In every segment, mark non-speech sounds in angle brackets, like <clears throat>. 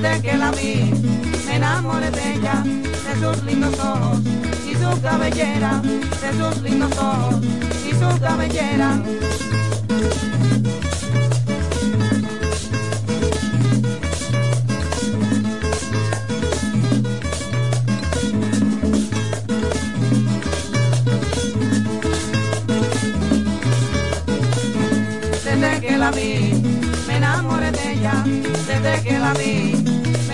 desde que la vi, me enamoré de ella, de sus lindos ojos y su cabellera, de sus lindos ojos y su cabellera. Desde que la vi, me enamoré de ella, desde que la vi,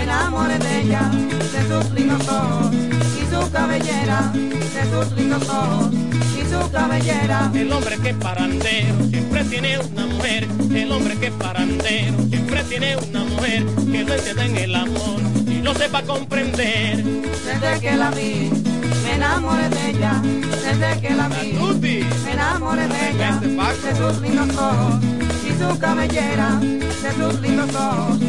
enamoré de ella, de sus lindos ojos y su cabellera, de sus lindos ojos y su cabellera. El hombre que es parandero siempre tiene una mujer. El hombre que es parandero siempre tiene una mujer que no entienda en el amor y no sepa comprender. Desde que la vi, me enamoré de ella, desde que la vi, me enamoré de ella, de sus lindos ojos y su cabellera, de sus lindos ojos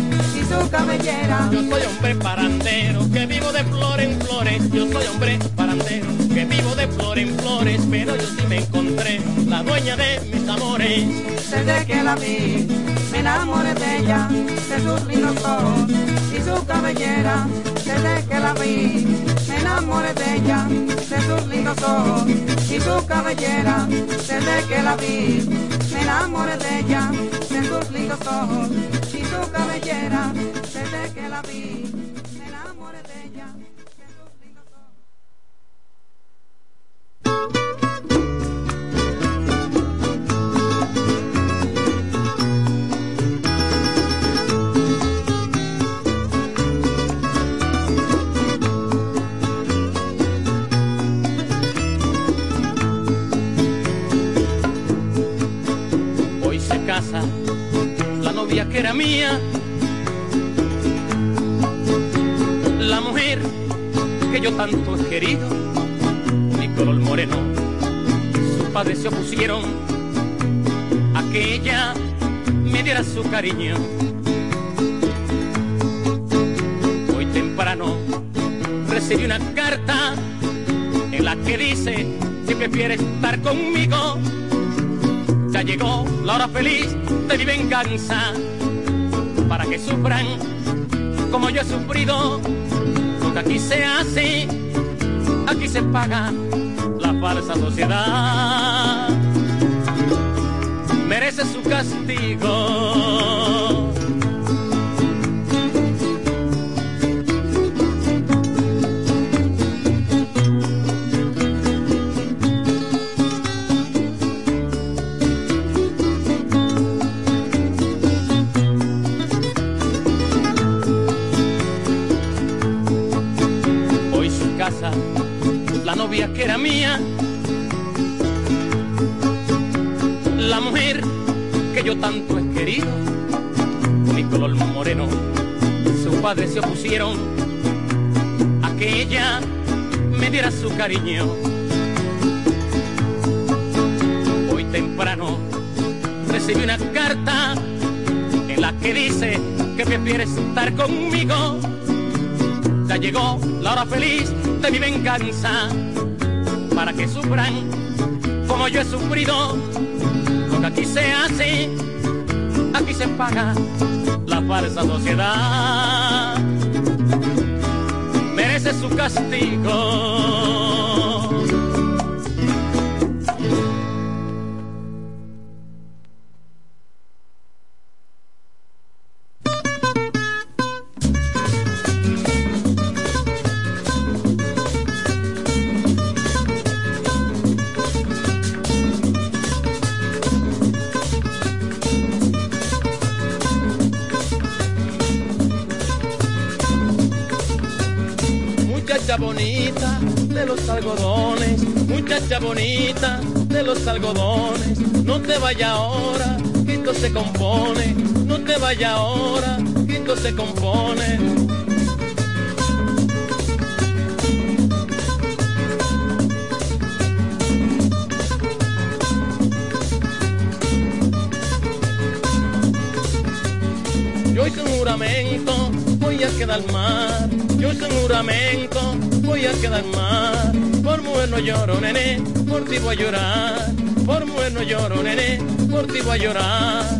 su cabellera. Yo soy hombre parandero que vivo de flor en flores. Yo soy hombre parandero que vivo de flor en flores. Pero yo sí me encontré la dueña de mis amores. Desde que la vi, me enamoré de ella, de sus lindos ojos y su cabellera. Desde que la vi, me enamoré de ella, de sus lindos ojos y su cabellera. Desde que la vi, me enamoré de ella, de sus lindos ojos cabellera. Desde que la vi, me enamoré de ella. casa novia que era mía. La mujer que yo tanto he querido. Mi color moreno. Sus padres se opusieron a que ella me diera su cariño. Hoy temprano recibí una carta en la que dice si prefieres estar conmigo ya llegó la hora feliz de mi venganza para que sufran como yo he sufrido. Lo que aquí se hace, aquí se paga la falsa sociedad. Merece su castigo. Que yo tanto he querido, mi color moreno, sus padres se opusieron a que ella me diera su cariño. Hoy temprano recibí una carta en la que dice que prefieres estar conmigo ya llegó la hora feliz de mi venganza para que sufran como yo he sufrido. Aquí se hace, aquí se paga la falsa sociedad. Merece su castigo. Vaya ahora, esto se compone. Yo hice un juramento, voy a quedar mal. Yo hice un juramento, voy a quedar mal. Por mujer no lloro, nene, por ti voy a llorar. Por mujer no lloro, nene, por ti voy a llorar.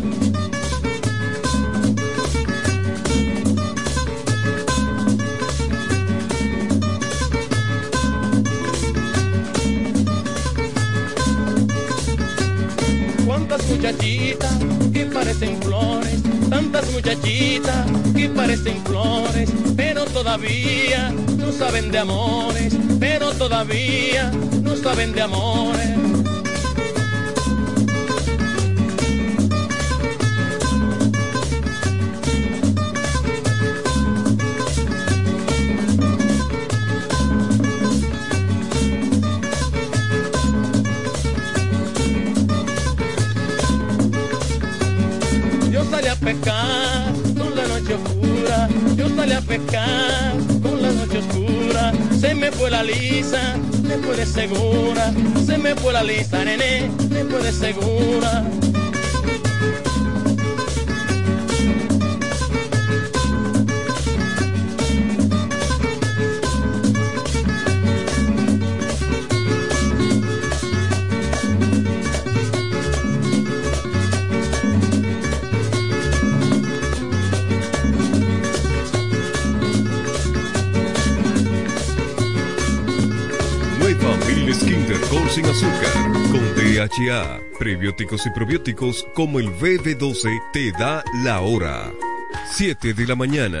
Parecen flores, tantas muchachitas que parecen flores, pero todavía no saben de amores, pero todavía no saben de amores. Lisa, después de segura, se me fue la lisa, nene, después de segura. Sin azúcar, con DHA, prebióticos y probióticos como el BB12 te da la hora. 7 de la mañana.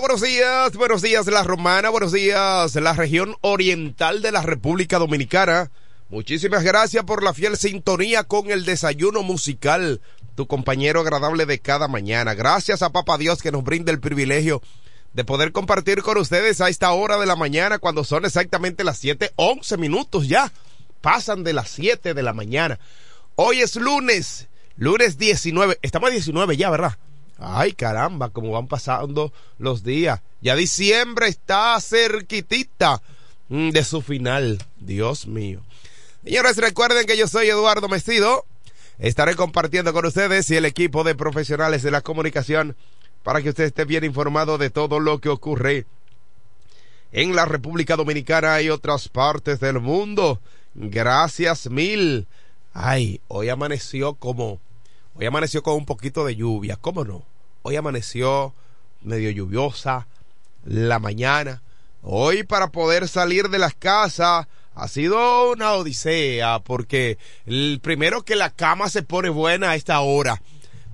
Buenos días, buenos días la romana, buenos días la región oriental de la República Dominicana. Muchísimas gracias por la fiel sintonía con el desayuno musical, tu compañero agradable de cada mañana. Gracias a Papa Dios que nos brinda el privilegio de poder compartir con ustedes a esta hora de la mañana cuando son exactamente las 7, 11 minutos ya. Pasan de las 7 de la mañana. Hoy es lunes, lunes 19, estamos a 19 ya, ¿verdad? Ay, caramba, cómo van pasando los días. Ya diciembre está cerquitita mm, de su final. Dios mío. Señores, recuerden que yo soy Eduardo Mestido. Estaré compartiendo con ustedes y el equipo de profesionales de la comunicación para que usted esté bien informado de todo lo que ocurre en la República Dominicana y otras partes del mundo. Gracias mil. Ay, hoy amaneció como Hoy amaneció con un poquito de lluvia, ¿cómo no? Hoy amaneció medio lluviosa la mañana. Hoy para poder salir de las casas ha sido una odisea porque el primero que la cama se pone buena a esta hora,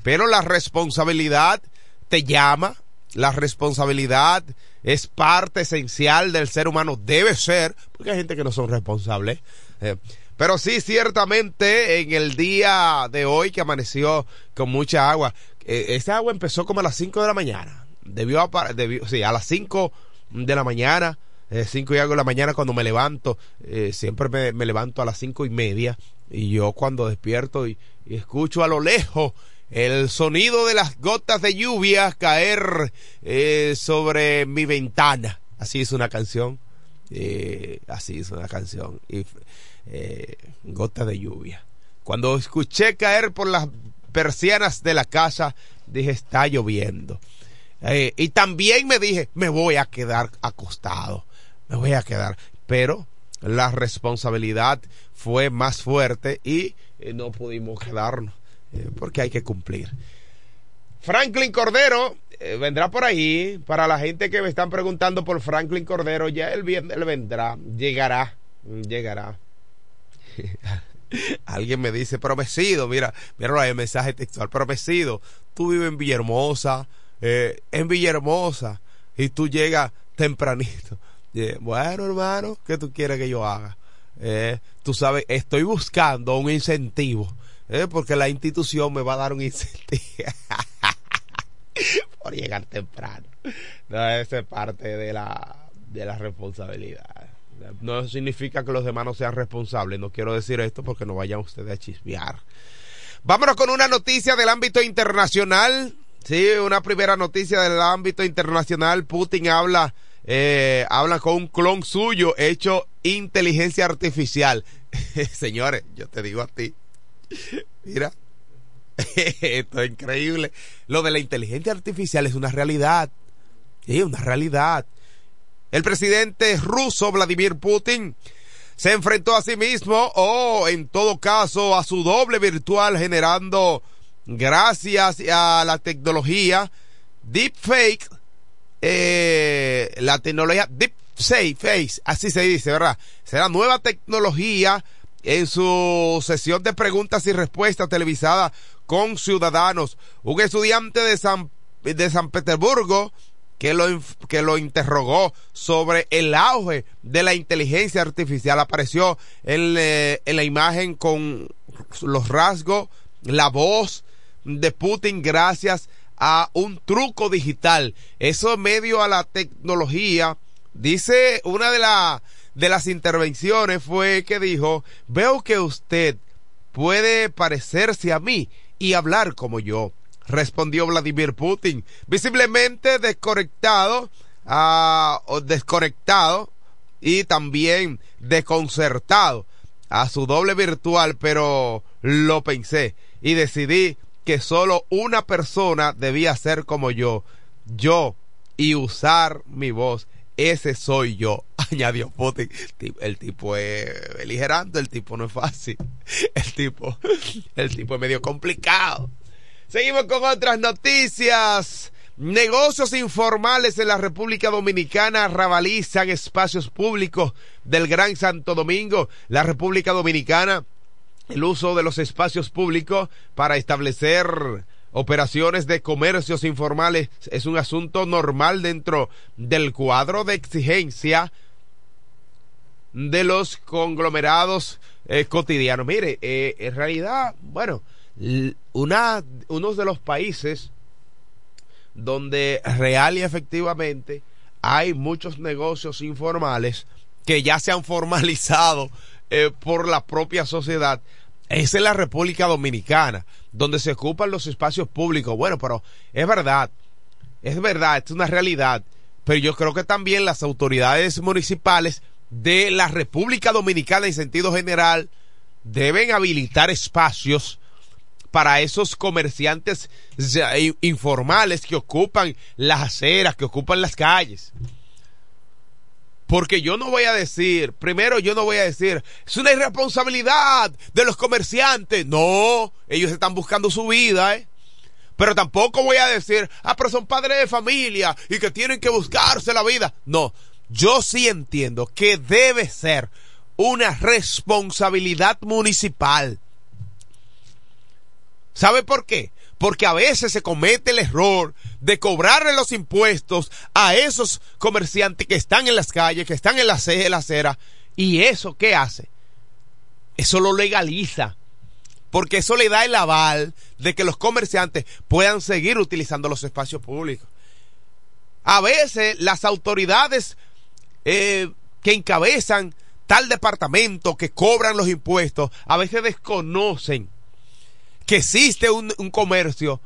pero la responsabilidad te llama, la responsabilidad es parte esencial del ser humano, debe ser, porque hay gente que no son responsables. Eh, pero sí, ciertamente en el día de hoy que amaneció con mucha agua, eh, agua empezó como a las 5 de la mañana. Debió, a, debió sí, a las 5 de la mañana, 5 eh, y algo de la mañana cuando me levanto, eh, siempre me, levanto a las 5 y media y yo cuando despierto y, escucho a lo lejos el sonido de las gotas de lluvia caer sobre mi ventana. Así es una canción. así es una canción. Y eh, gota de lluvia. Cuando escuché caer por las persianas de la casa, dije, está lloviendo. Eh, y también me dije, me voy a quedar acostado, me voy a quedar. Pero la responsabilidad fue más fuerte y eh, no pudimos quedarnos, porque hay que cumplir. Franklin Cordero vendrá por ahí. Para la gente que me están preguntando por Franklin Cordero, ya él, él vendrá, llegará, llegará. <laughs> Alguien me dice, promecido, mira, mira el mensaje textual, promecido, tú vives en Villahermosa, eh, en Villahermosa, y tú llegas tempranito. <laughs> bueno, hermano, ¿qué tú quieres que yo haga? Eh, tú sabes, estoy buscando un incentivo, eh, porque la institución me va a dar un incentivo <laughs> por llegar temprano. No, esa es parte de la, de la responsabilidad. No significa que los demás no sean responsables. No quiero decir esto porque no vayan ustedes a chismear. Vámonos con una noticia del ámbito internacional. Sí, una primera noticia del ámbito internacional. Putin habla, eh, habla con un clon suyo hecho inteligencia artificial. <laughs> Señores, yo te digo a ti. Mira, <laughs> esto es increíble. Lo de la inteligencia artificial es una realidad. Sí, una realidad. El presidente ruso Vladimir Putin se enfrentó a sí mismo o en todo caso a su doble virtual generando gracias a la tecnología deepfake eh, la tecnología deepfake así se dice verdad será nueva tecnología en su sesión de preguntas y respuestas televisada con ciudadanos. Un estudiante de San de San Petersburgo que lo, que lo interrogó sobre el auge de la inteligencia artificial. Apareció en, eh, en la imagen con los rasgos, la voz de Putin gracias a un truco digital. Eso medio a la tecnología. Dice una de, de las intervenciones fue que dijo, veo que usted puede parecerse a mí y hablar como yo respondió Vladimir Putin, visiblemente desconectado, uh, desconectado y también desconcertado a su doble virtual, pero lo pensé y decidí que solo una persona debía ser como yo, yo, y usar mi voz. ese soy yo, <laughs> añadió Putin. El tipo es beligerante, el tipo no es fácil. <laughs> El tipo, el tipo es medio complicado. Seguimos con otras noticias. Negocios informales en la República Dominicana rabalizan espacios públicos del Gran Santo Domingo. La República Dominicana, el uso de los espacios públicos para establecer operaciones de comercios informales es un asunto normal dentro del cuadro de exigencia de los conglomerados eh, cotidianos. Mire, eh, en realidad, bueno, una, uno de los países donde real y efectivamente hay muchos negocios informales que ya se han <laughs> formalizado eh, por la propia sociedad. Es en la República Dominicana, donde se ocupan los espacios públicos. Bueno, pero es verdad, es verdad, es una realidad. Pero yo creo que también las autoridades municipales de la República Dominicana en sentido general deben habilitar espacios para esos comerciantes informales que ocupan las aceras, que ocupan las calles. Porque yo no voy a decir, primero yo no voy a decir, es una irresponsabilidad de los comerciantes. No, ellos están buscando su vida, ¿eh? Pero tampoco voy a decir, ah, pero son padres de familia y que tienen que buscarse la vida. No, yo sí entiendo que debe ser una responsabilidad municipal ¿Sabe por qué? Porque a veces se comete el error de cobrarle los impuestos a esos comerciantes que están en las calles, que están en la, acera. ¿Y eso qué hace? Eso lo legaliza. Porque eso le da el aval de que los comerciantes puedan seguir utilizando los espacios públicos. A veces las autoridades eh, que encabezan tal departamento, que cobran los impuestos, a veces desconocen que existe un, comercio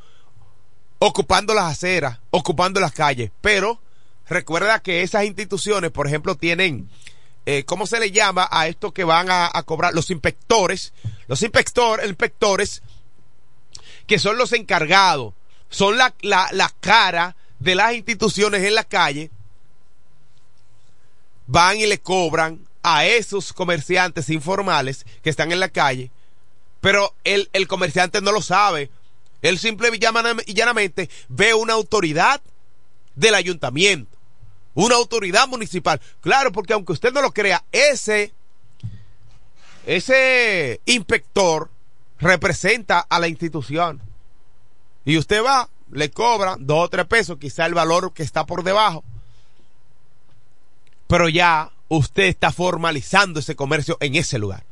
ocupando las aceras, ocupando las calles, pero recuerda que esas instituciones, por ejemplo, tienen, eh, ¿cómo se le llama a esto que van a, cobrar? Los inspectores, los inspector, inspectores, que son los encargados, son la, la, la cara de las instituciones en la calle, van y le cobran a esos comerciantes informales que están en la calle pero el, el comerciante no lo sabe. Él simple y llanamente ve una autoridad del ayuntamiento, una autoridad municipal. Claro, porque aunque usted no lo crea, ese, ese inspector representa a la institución. Y usted va, le cobra dos o tres pesos, quizá el valor que está por debajo. Pero ya usted está formalizando ese comercio en ese lugar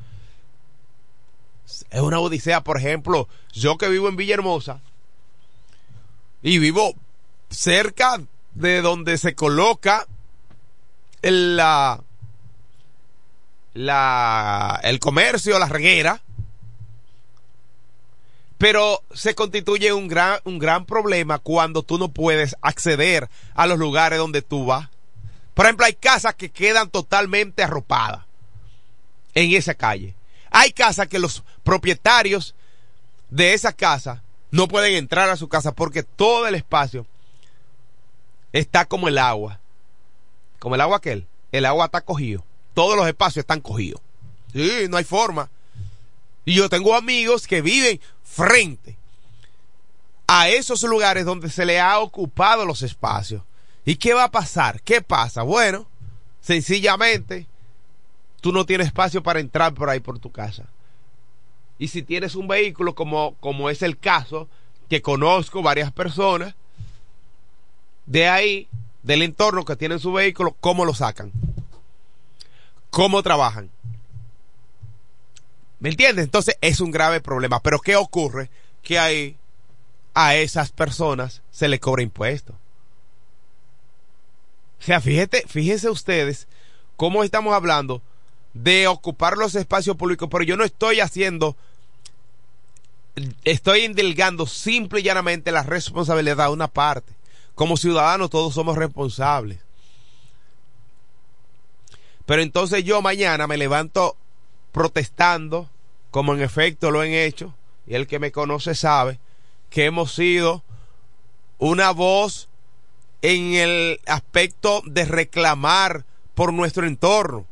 es una odisea. Por ejemplo, yo que vivo en Villahermosa y vivo cerca de donde se coloca el, la, la, el comercio, la reguera, pero se constituye un gran, un gran problema cuando tú no puedes acceder a los lugares donde tú vas. Por ejemplo, hay casas que quedan totalmente arropadas en esa calle. Hay casas que los propietarios de esa casa no pueden entrar a su casa porque todo el espacio está como el agua. Como el agua aquel. El agua está cogido. Todos los espacios están cogidos. Sí, no hay forma. Y yo tengo amigos que viven frente a esos lugares donde se le ha ocupado los espacios. ¿Y qué va a pasar? ¿Qué pasa? Bueno, sencillamente tú no tienes espacio para entrar por ahí por tu casa. Y si tienes un vehículo, como, como es el caso, que conozco varias personas, de ahí, del entorno que tienen su vehículo, ¿cómo lo sacan? ¿Cómo trabajan? ¿Me entiendes? Entonces es un grave problema. Pero ¿qué ocurre? Que ahí a esas personas se les cobra impuestos. O sea, fíjate, fíjense ustedes cómo estamos hablando de ocupar los espacios públicos, pero yo no estoy haciendo, estoy indilgando simple y llanamente la responsabilidad de una parte. Como ciudadanos todos somos responsables. Pero entonces yo mañana me levanto protestando, como en efecto lo han hecho, y el que me conoce sabe que hemos sido una voz en el aspecto de reclamar por nuestro entorno.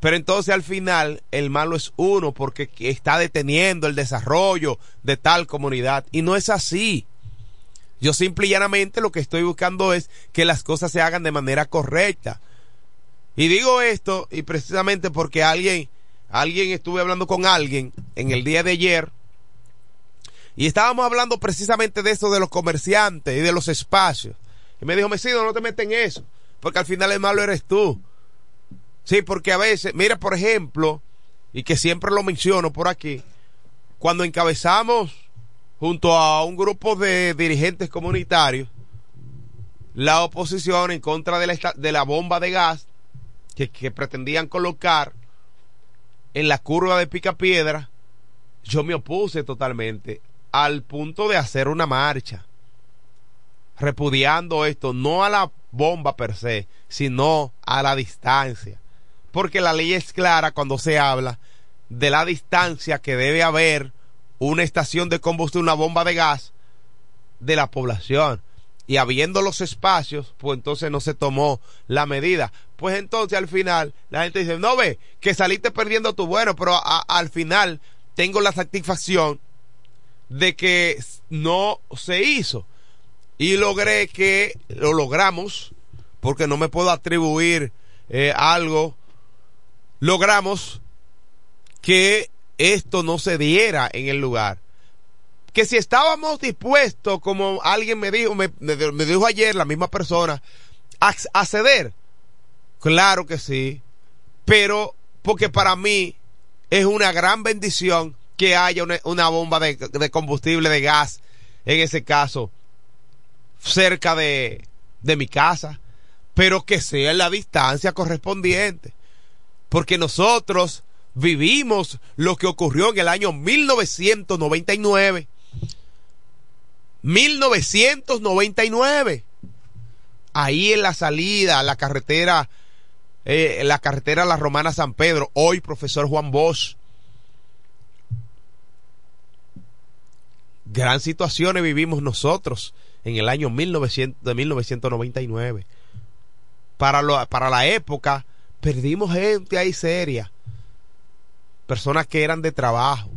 Pero entonces al final el malo es uno porque está deteniendo el desarrollo de tal comunidad. Y no es así. Yo simple y llanamente lo que estoy buscando es que las cosas se hagan de manera correcta. Y digo esto y precisamente porque alguien, alguien estuve hablando con alguien en el día de ayer y estábamos hablando precisamente de eso de los comerciantes y de los espacios. Y me dijo, Mesido, no te metes en eso, porque al final el malo eres tú. Sí, porque a veces, mira, por ejemplo, y que siempre lo menciono por aquí, cuando encabezamos junto a un grupo de dirigentes comunitarios la oposición en contra de la, de la bomba de gas que, que pretendían colocar en la curva de Picapiedra, yo me opuse totalmente al punto de hacer una marcha repudiando esto, no a la bomba per se, sino a la distancia porque la ley es clara cuando se habla de la distancia que debe haber una estación de combustible, una bomba de gas de la población. Y habiendo los espacios, pues entonces no se tomó la medida. Pues entonces al final la gente dice, no ve, que saliste perdiendo tu bueno, pero al final tengo la satisfacción de que no se hizo. Y logré que lo logramos, porque no me puedo atribuir eh, algo logramos que esto no se diera en el lugar. Que si estábamos dispuestos, como alguien me dijo, me, dijo ayer la misma persona, a, ceder, claro que sí, pero porque para mí es una gran bendición que haya una, bomba de, de, combustible, de gas, en ese caso, cerca de, de mi casa, pero que sea en la distancia correspondiente porque nosotros vivimos lo que ocurrió en el año 1999. 1999. Ahí en la salida, la carretera, eh, la carretera La Romana San Pedro, hoy profesor Juan Bosch. Gran situaciones vivimos nosotros en el año 1900, de 1999. Para, lo, para la época, perdimos gente ahí seria. Personas que eran de trabajo.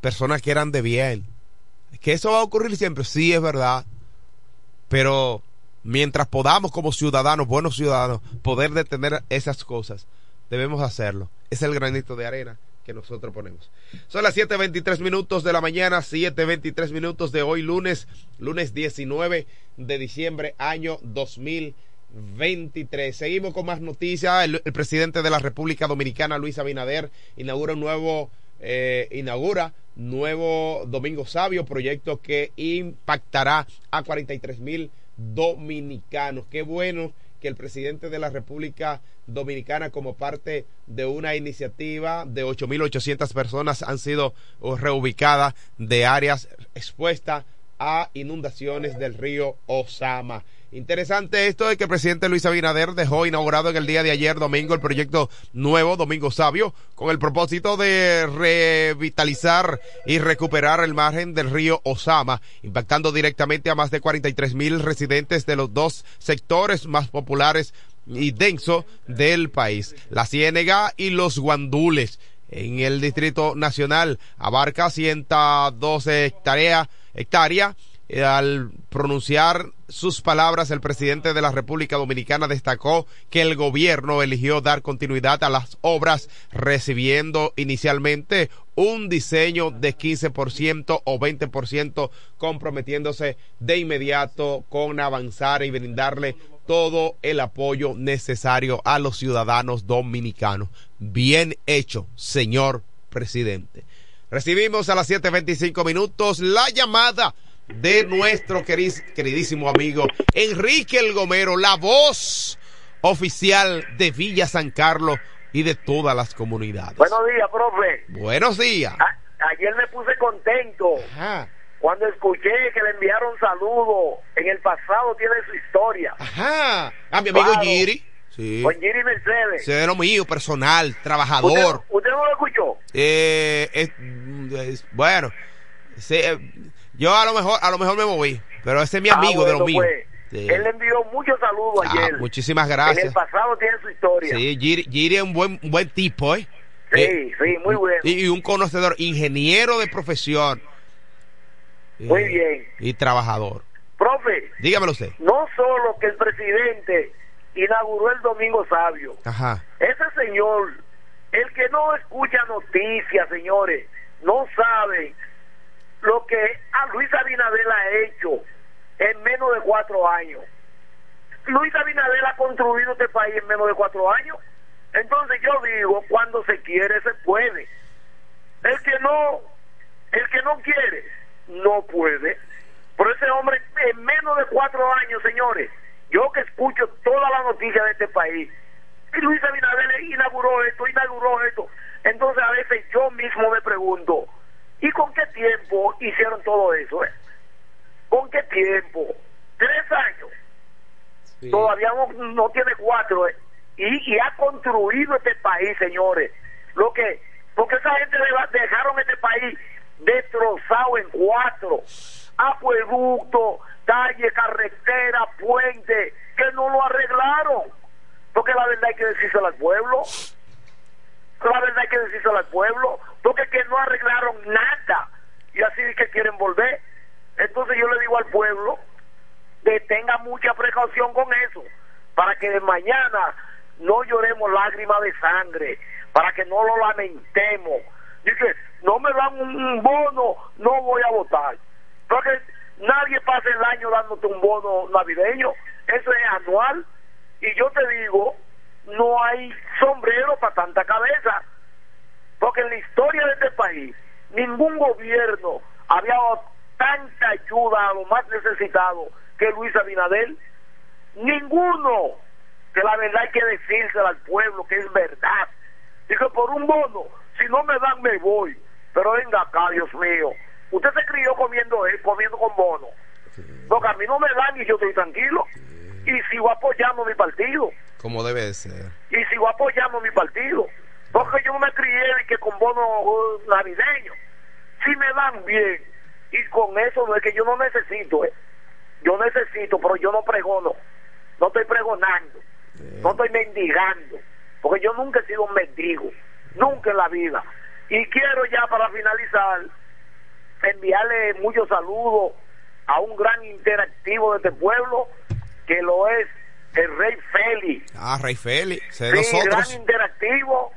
Personas que eran de bien. Que eso va a ocurrir siempre, sí es verdad. Pero mientras podamos como ciudadanos, buenos ciudadanos, poder detener esas cosas, debemos hacerlo. Es el granito de arena que nosotros ponemos. Son las 7.23 minutos de la mañana, 7.23 minutos de hoy lunes, lunes 19 de diciembre, año 2020. 23. Seguimos con más noticias. El, presidente de la República Dominicana, Luis Abinader, inaugura un nuevo, eh, inaugura nuevo Domingo Sabio, proyecto que impactará a 43 mil dominicanos. Qué bueno que el presidente de la República Dominicana, como parte de una iniciativa de 8.800 personas, han sido reubicadas de áreas expuestas a inundaciones del río Osama. Interesante esto de que el presidente Luis Abinader dejó inaugurado en el día de ayer domingo el proyecto nuevo Domingo Sabio con el propósito de revitalizar y recuperar el margen del río Osama, impactando directamente a más de 43 mil residentes de los dos sectores más populares y densos del país, la Ciénega y los Guandules. En el Distrito Nacional abarca 112 hectáreas hectárea eh, al pronunciar sus palabras, el presidente de la República Dominicana destacó que el gobierno eligió dar continuidad a las obras, recibiendo inicialmente un diseño de 15% o 20%, comprometiéndose de inmediato con avanzar y brindarle todo el apoyo necesario a los ciudadanos dominicanos. Bien hecho, señor presidente. Recibimos a las 7.25 minutos la llamada de nuestro queridísimo amigo Enrique El Gomero, la voz oficial de Villa San Carlos y de todas las comunidades. Buenos días, profe. Buenos días. ayer me puse contento cuando escuché que le enviaron saludos. En el pasado tiene su historia. Ajá. A mi amigo Giri. Sí. Con Giri Mercedes. Ese lo mío, personal, trabajador. ¿Usted, no lo escuchó? Eh, bueno, sí, eh, yo a lo mejor, a lo mejor me moví. Pero ese es mi amigo de los míos. Sí. Él le envió muchos saludos Ah, ayer. muchísimas gracias. En el pasado tiene su historia. Sí, Giri, Giri es un buen, un buen tipo, ¿eh? Sí, Eh, sí, muy bueno. Y, y un conocedor, ingeniero de profesión. Muy Eh, bien. Y trabajador. Profe, Dígamelo usted. no solo que el presidente inauguró el Domingo Sabio, Ajá. ese señor, el que no escucha noticias, señores, no sabe lo que a Luis Abinadel ha hecho en menos de cuatro años. Luis Abinadel ha construido este país en menos de cuatro años. Entonces yo digo, cuando se quiere, se puede. El que no, el que no quiere, no puede. Por ese hombre, en menos de cuatro años, señores, yo que escucho todas las noticias de este país, y Luis Abinader inauguró esto, inauguró esto. Entonces a veces yo mismo me pregunto, ¿y con qué tiempo hicieron todo eso? eh? ¿Con qué tiempo? Tres años. Todavía no, no tiene cuatro. eh. Y, y ha construido este país, señores. Lo que, porque esa gente dejaron este país destrozado en cuatro. Acueducto, calle, carretera, puente, que no lo arreglaron. Porque la verdad hay que decírselo al pueblo. La verdad hay que decírselo al pueblo. Porque que no arreglaron nada. Y así es que quieren volver. Entonces yo le digo al pueblo que tenga mucha precaución con eso. Para que de mañana no lloremos lágrimas de sangre. Para que no lo lamentemos. Dice, no me dan un, bono, no voy a votar. Porque nadie pasa el año dándote un bono navideño. Eso es anual. Y yo te digo, no hay sombrero para tanta cabeza. Porque en la historia de este país, ningún gobierno había dado tanta ayuda a los más necesitados que Luis Abinadel. Ninguno. Que la verdad hay que decírselo al pueblo, que es verdad. Dice, por un bono, si no me dan, me voy. Pero venga acá, Dios mío. Usted se crió comiendo, eh, comiendo con bono. Porque a mí no me dan y yo estoy tranquilo. Y sigo apoyando mi partido. Como debe de ser. Y sigo apoyando mi partido. Porque yo no me crié que con bono uh, navideño. Si me dan bien. Y con eso no es que yo no necesito, eh. Yo necesito, pero yo no pregono. No estoy pregonando. No estoy mendigando. Porque yo nunca he sido un mendigo. Nunca en la vida. Y quiero ya para finalizar enviarle muchos saludos a un gran interactivo de este pueblo que lo es el Rey Félix. Ah, Rey Félix, Sí, gran interactivo.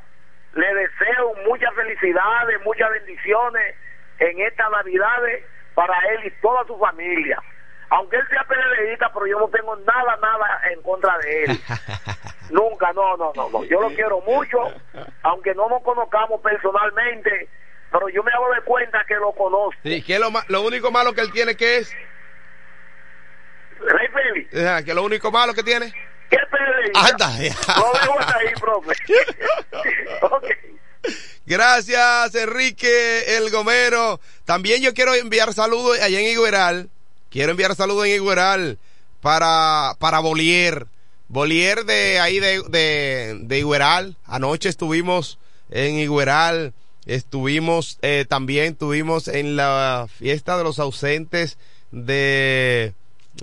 Le deseo muchas felicidades, muchas bendiciones en estas navidades para él y toda su familia. Aunque él sea PLDista, pero yo no tengo nada, nada en contra de él. <laughs> Nunca, no, no, no, no. Yo lo quiero mucho, aunque no nos conozcamos personalmente, pero yo me hago de cuenta que lo conozco. Sí, que lo, lo único malo que él tiene que es. Rey Félix, que lo único malo que tiene. ¿qué PLDista? Anda. Lo dejo hasta ahí, profe. <laughs> Ok. Gracias, Enrique El Gomero. También yo quiero enviar saludos allá en Igueral. Quiero enviar saludos en Igueral para, para Bolier. Bolier de ahí de, de, de Igueral. Anoche estuvimos en Igueral. Estuvimos, eh, también tuvimos en la fiesta de los ausentes de,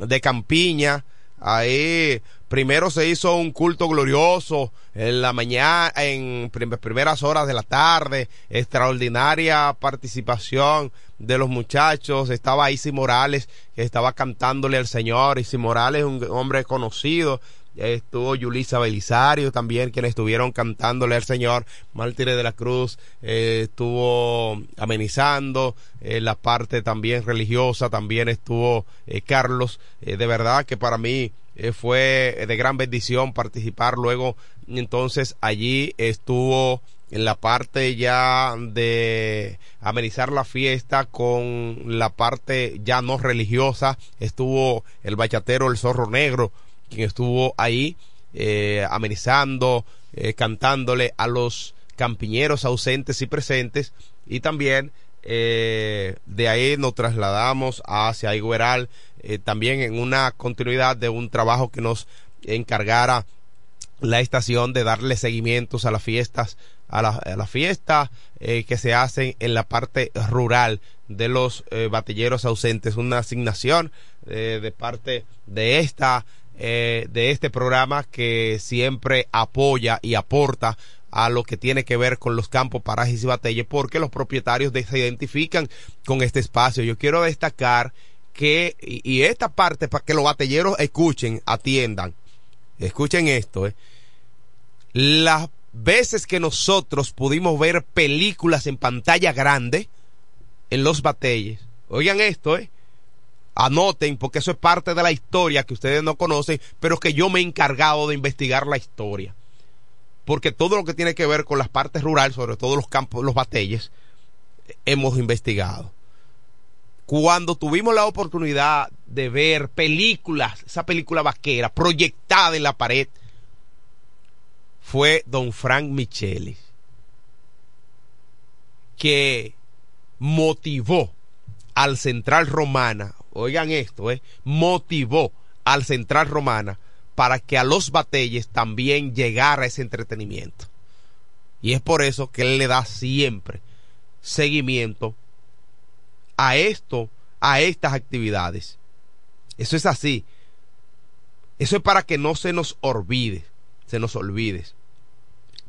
de Campiña. Ahí primero se hizo un culto glorioso en la mañana, en prim- primeras horas de la tarde, extraordinaria participación de los muchachos. Estaba Isi Morales, que estaba cantándole al Señor. Isi Morales, un hombre conocido. Estuvo Yulisa Belisario también, quienes estuvieron cantándole al Señor. Mártires de la Cruz eh, estuvo amenizando eh, la parte también religiosa. También estuvo eh, Carlos. Eh, de verdad que para mí eh, fue de gran bendición participar. Luego, entonces, allí estuvo en la parte ya de amenizar la fiesta con la parte ya no religiosa. Estuvo el bachatero El Zorro Negro quien estuvo ahí eh, amenizando, eh, cantándole a los campiñeros ausentes y presentes. Y también eh, de ahí nos trasladamos hacia Igueral eh, también en una continuidad de un trabajo que nos encargara la estación de darle seguimientos a las fiestas a la, fiesta eh, que se hacen en la parte rural de los batilleros ausentes, una asignación de parte de esta de este programa que siempre apoya y aporta a lo que tiene que ver con los campos, parajes y batalles, porque los propietarios se identifican con este espacio. Yo quiero destacar que, y, esta parte para que los batalleros escuchen, atiendan, escuchen esto, eh, las veces que nosotros pudimos ver películas en pantalla grande en los batalles, oigan esto, eh, anoten, porque eso es parte de la historia que ustedes no conocen, pero que yo me he encargado de investigar la historia. Porque todo lo que tiene que ver con las partes rurales, sobre todo los campos, los batalles, hemos investigado cuando tuvimos la oportunidad de ver películas, esa película vaquera proyectada en la pared, fue don Frank Micheli, que motivó al Central Romana, oigan esto, eh, motivó al Central Romana para que a los batelles también llegara ese entretenimiento. Y es por eso que él le da siempre seguimiento a esto, a estas actividades. Eso es así. Eso es para que no se nos olvide, se nos olvide.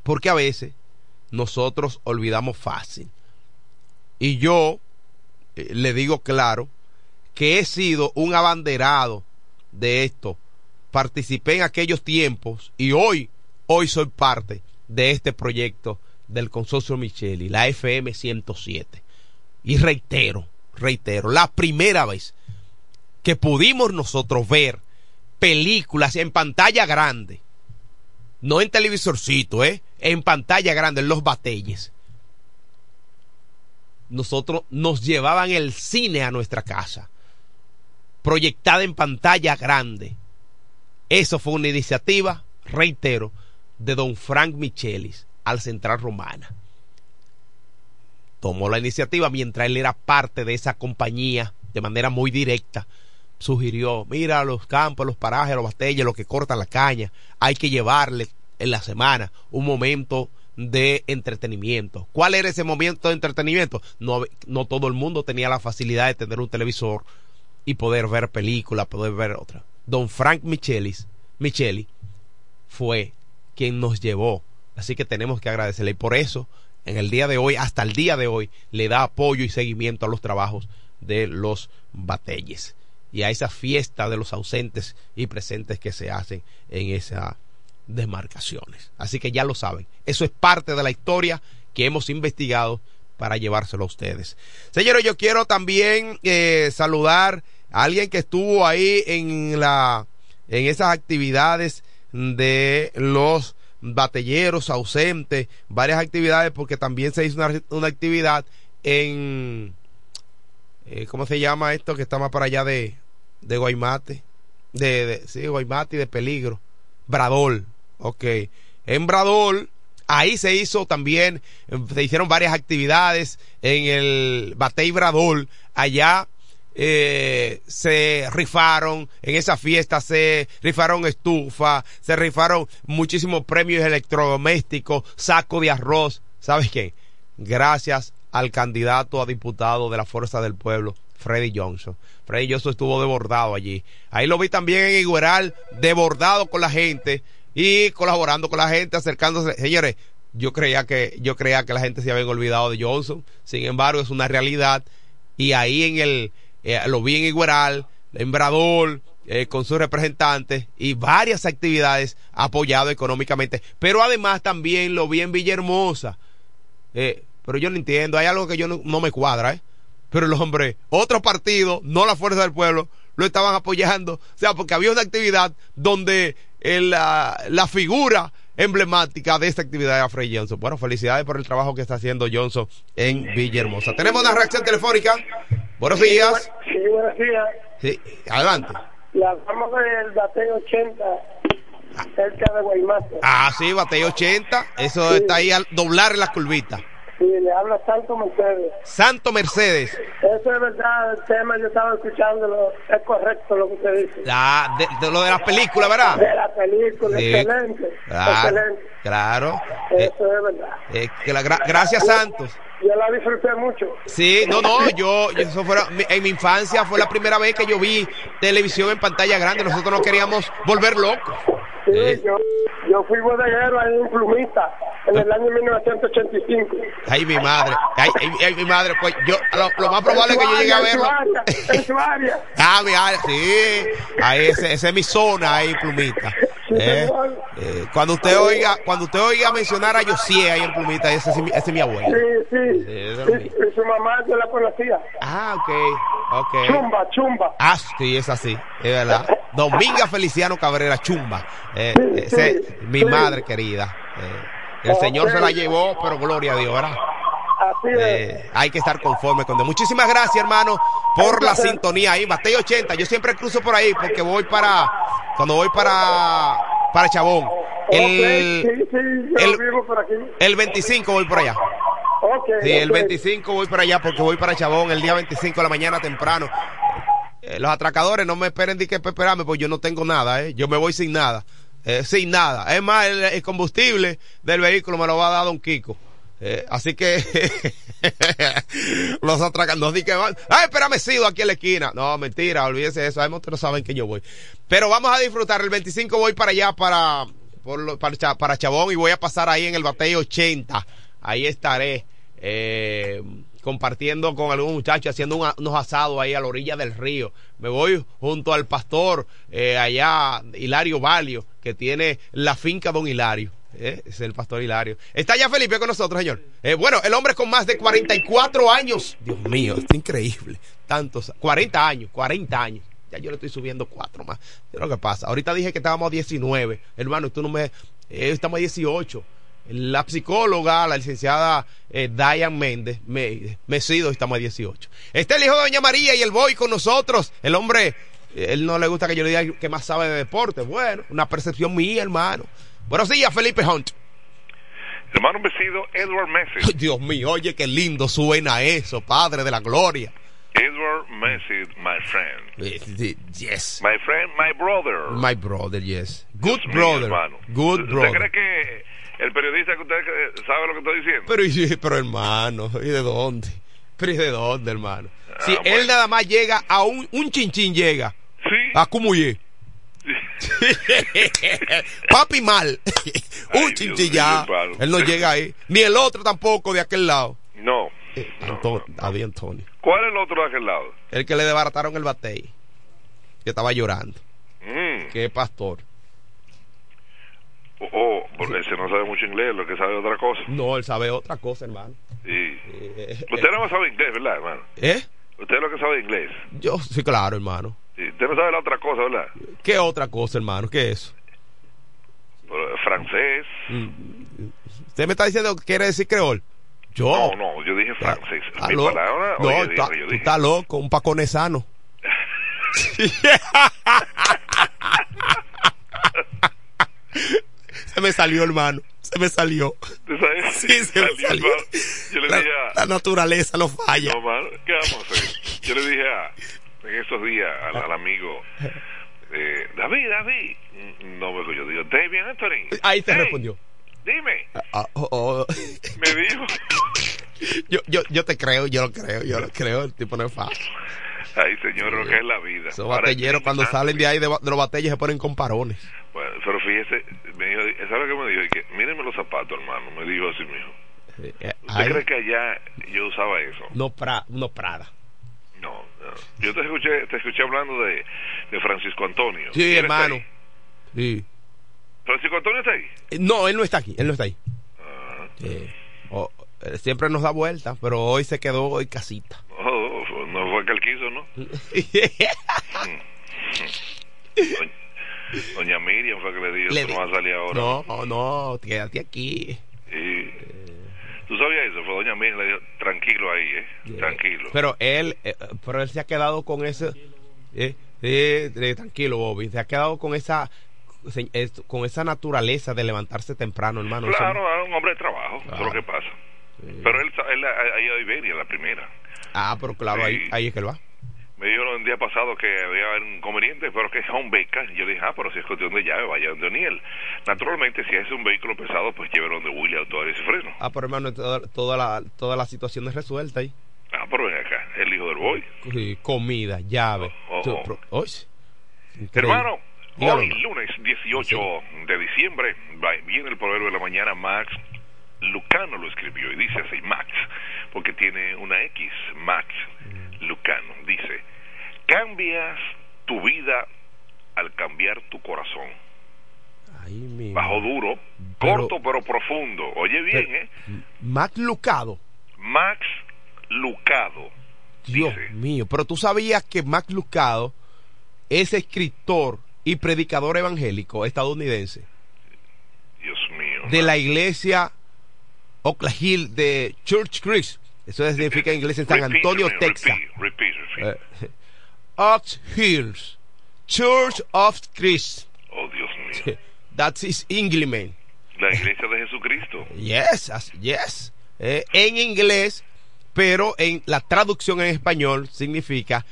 Porque a veces nosotros olvidamos fácil. Y yo eh, le digo claro que he sido un abanderado de esto. Participé en aquellos tiempos y hoy, hoy soy parte de este proyecto del Consorcio Micheli, la FM 107. Y reitero, reitero, la primera vez que pudimos nosotros ver películas en pantalla grande, no en televisorcito, ¿eh? en pantalla grande, en los batelles. Nosotros nos llevaban el cine a nuestra casa, proyectada en pantalla grande. Eso fue una iniciativa, reitero, de don Frank Michelis al Central Romana tomó la iniciativa mientras él era parte de esa compañía de manera muy directa. Sugirió, mira los campos, los parajes, los batalles, los que cortan la caña, hay que llevarle en la semana un momento de entretenimiento. ¿Cuál era ese momento de entretenimiento? No, no todo el mundo tenía la facilidad de tener un televisor y poder ver películas, poder ver otra. Don Frank Michelis, Micheli fue quien nos llevó. Así que tenemos que agradecerle. Y por eso en el día de hoy, hasta el día de hoy, le da apoyo y seguimiento a los trabajos de los batelles y a esa fiesta de los ausentes y presentes que se hacen en esas demarcaciones. Así que ya lo saben, eso es parte de la historia que hemos investigado para llevárselo a ustedes. Señores, yo quiero también eh, saludar alguien que estuvo ahí en la en esas actividades de los batelleros ausentes, varias actividades, porque también se hizo una, actividad en, eh, ¿cómo se llama esto? Que está más para allá de, de Guaymate, de, de, sí, Guaymate y de Peligro, Bradol, ok. En Bradol, ahí se hizo también, se hicieron varias actividades en el Batey Bradol, allá eh, se rifaron en esa fiesta, se rifaron estufa, se rifaron muchísimos premios electrodomésticos, saco de arroz. ¿Sabes qué? Gracias al candidato a diputado de la Fuerza del Pueblo, Freddy Johnson. Freddy Johnson estuvo desbordado allí. Ahí lo vi también en Igueral, desbordado con la gente y colaborando con la gente, acercándose. Señores, yo creía que, yo creía que la gente se había olvidado de Johnson. Sin embargo, es una realidad. Y ahí en el, eh, lo vi en Igueral, en Brador, eh, con sus representantes y varias actividades apoyado económicamente. Pero además también lo vi en Villahermosa. Eh, pero yo no entiendo, hay algo que yo no, me cuadra, ¿eh? Pero los hombres, otros partidos, no la fuerza del pueblo, lo estaban apoyando. O sea, porque había una actividad donde la figura emblemática de esta actividad era Frey Johnson. Bueno, felicidades por el trabajo que está haciendo Johnson en Villahermosa. Tenemos una reacción telefónica Buenos días. Sí, buenos días. Sí, adelante. La vamos del bateo 80, cerca de Guaymate. Ah, sí, bateo 80. Eso está ahí al doblar la curvita. Sí, le habla Santo Mercedes. Santo Mercedes. Eso es verdad, el tema yo estaba escuchándolo, es correcto lo que usted dice. La, de, de lo de las películas, ¿verdad? De la película, Sí. excelente, Claro, excelente. claro. Eh, Eso es verdad. eh, que la gra- gracias, Santos. Yo la disfruté mucho. Sí, no, no, yo, eso fuera, en mi infancia fue la primera vez que yo vi televisión en pantalla grande. Nosotros nos queríamos volver locos. Sí, Eh. yo, yo fui bodeguero ahí en Plumita en el año 1985. Ay, mi madre. Ay, ay, ay, mi madre. Pues yo, lo, lo más probable es que yo llegue a En su verlo. área, en su área. <laughs> Ah, mi área, sí. Ahí, esa es mi zona ahí, Plumita. Eh, eh, cuando usted oiga, cuando usted oiga mencionar a José ahí en Plumita, ese, es mi- ese es mi abuelo. Sí, sí. es Y, y su mamá yo la conocía. Ah, ok, ok. Chumba, chumba. Ah, sí, es así, es verdad. Dominga Feliciano Cabrera Chumba. Eh, ese, mi sí. madre querida. Eh, el Señor se la llevó, pero gloria a Dios, ¿verdad? Así es. Eh, hay que estar conforme con Dios. Muchísimas gracias, hermano, por la sintonía ahí. Mateo 80. Yo siempre cruzo por ahí porque voy para. Cuando voy para. Para Chabón. El, sí, sí, el- vivo por aquí. el 25 voy por allá. Sí, el ok. 25 voy para allá porque voy para Chabón el día 25 de la mañana temprano. Eh, los atracadores no me esperen de que esperarme, pues yo no tengo nada, ¿eh? Yo me voy sin nada. Eh, sin nada. Es más, el, el combustible del vehículo me lo va a dar Don Kiko. Eh, así que <laughs> los atracadores no di que van, ay, espérame, sido aquí en la esquina. No, mentira, olvídese de eso, hay no saben que yo voy. Pero vamos a disfrutar, el 25 voy para allá, para, para, Cha- para Chabón y voy a pasar ahí en el bateo 80. Ahí estaré, eh, compartiendo con algún muchacho, haciendo un unos asados ahí a la orilla del río. Me voy junto al pastor, eh, allá, Hilario Valio, que tiene la finca Don Hilario. Eh, es el pastor Hilario. Está ya Felipe con nosotros, señor. Eh, bueno, el hombre con más de 44 años. Dios mío, es increíble. Tantos, 40 años, 40 años. Ya yo le estoy subiendo cuatro más. ¿Qué es lo que pasa? Ahorita dije que estábamos a 19. Hermano, tú no me... eh, estamos a 18. La psicóloga, la licenciada eh, Diane Méndez, me, Mesido, estamos a 18. Está el hijo de Doña María y el boy con nosotros. El hombre, él no le gusta que yo le diga que más sabe de deporte. Bueno, una percepción mía, hermano. Buenos días, Felipe Hunt. Hermano vestido Edward Messi. Ay, Dios mío, oye, qué lindo suena eso, Padre de la Gloria. Edward Messi, my friend. Eh, Yes. My friend, my brother. My brother, yes. Good Dios mío, brother. hermano. Good ¿Usted brother. cree que el periodista que usted sabe lo que está diciendo? <laughs> Pero, hermano, ¿y de dónde? Pero ¿y de dónde, hermano? Si Ah, él nada más llega a un, un chinchín llega. Sí. A Cumuye. <laughs> Papi mal. <laughs> un hermano. Él no llega ahí. Ni el otro tampoco de aquel lado. No. Antonio, Adiós, Antonio. ¿Cuál es el otro de aquel lado? El que le desbarataron el batey. Que estaba llorando. Mm. Que es pastor. Oh, oh, porque ese no sabe mucho inglés, lo que sabe otra cosa. No, él sabe otra cosa, hermano. Sí. Eh, Usted no sabe inglés, ¿verdad, hermano? ¿Eh? Usted es lo que sabe inglés. Yo, sí, claro, hermano. Sí, Usted no sabe la otra cosa, ¿verdad? ¿Qué otra cosa, hermano? ¿Qué es francés. ¿Usted me está diciendo que quiere decir creol? Yo. No, no, yo dije francés. ¿Está Mi loco? palabra, No, oye, está- dije, dije. loco, un paconesano. <laughs> Se me salió, hermano. Se me salió. ¿Tú sabes? Sí, se me Salió, salió. hermano. Yo le La, dije a... la naturaleza no falla. No, ¿qué vamos a hacer? Yo le dije a, en esos días al, al amigo, eh, David, David, no me yo digo, David Anthony. Ahí te Hey, respondió. Dime, Ah, oh, oh. <laughs> me dijo. <laughs> Yo, yo, yo te creo, yo lo creo, yo lo creo. El tipo no es fácil. Ay, señor, lo que es la vida. Esos Ahora, batelleros cuando salen de ahí de, de los batalles se ponen con parones. Bueno, pero fíjese, me dijo, ¿sabe qué me dijo? Que, míreme los zapatos, hermano. Me dijo así, mijo. Eh, ¿Usted ahí- cree que allá yo usaba eso? no, pra, no Prada. No, no. Yo te escuché, te escuché hablando de, de Francisco Antonio. Sí, ¿Él está hermano. Sí. ¿Francisco Antonio está ahí? Eh, No, él no está aquí, él no está ahí. Ah. Eh, oh, eh, siempre nos da vueltas, pero hoy se quedó hoy casita. <laughs> Oh, no fue que él quiso, ¿no? <laughs> Doña, Doña Miriam fue que le dijo, no vas a salir ahora. No, no, quédate aquí. Y, ¿Tú sabías eso? Fue Doña Miriam le dijo, tranquilo ahí, ¿eh? Tranquilo. Pero él, eh, pero él se ha quedado con ese, eh, eh, tranquilo Bobby, se ha quedado con esa, con esa naturaleza de levantarse temprano, hermano. Claro, era un hombre de trabajo, eso es lo Claro. que pasa. Pero él, él ido a Iberia, la primera. Ah, pero claro, ahí, ahí es que él va. Me dijeron el día pasado que había un inconveniente, pero que es un beca. Yo dije, ah, pero si es cuestión de llave, vaya donde O'Neill. Naturalmente, si es un vehículo pesado, pues llévelo donde William, autores y freno. Ah, pero hermano, toda, toda, la, toda la situación es resuelta ahí. Ah, pero ven acá, el hijo del boy. Sí, comida, llave. Oh, oh, oh. Hermano, hoy, lunes 18 de diciembre, viene el proverbio de la mañana, Max Lucano lo escribió y dice así, Max, porque tiene una X, Max Lucano, dice, cambias tu vida al cambiar tu corazón. Bajo duro, corto pero profundo. Oye bien, ¿eh? Max Lucado. Max Lucado. Dios mío, pero tú sabías que Max Lucado es escritor y predicador evangélico estadounidense. Dios mío. De la iglesia Oak Hill de Church Christ. Eso significa en inglés en San Antonio, Texas. Repeat, Oak Hills, Church of Christ. Oh, Dios mío. That's his Englishman. La iglesia de Jesucristo. Yes, yes. Eh, en inglés, pero en la traducción en español significa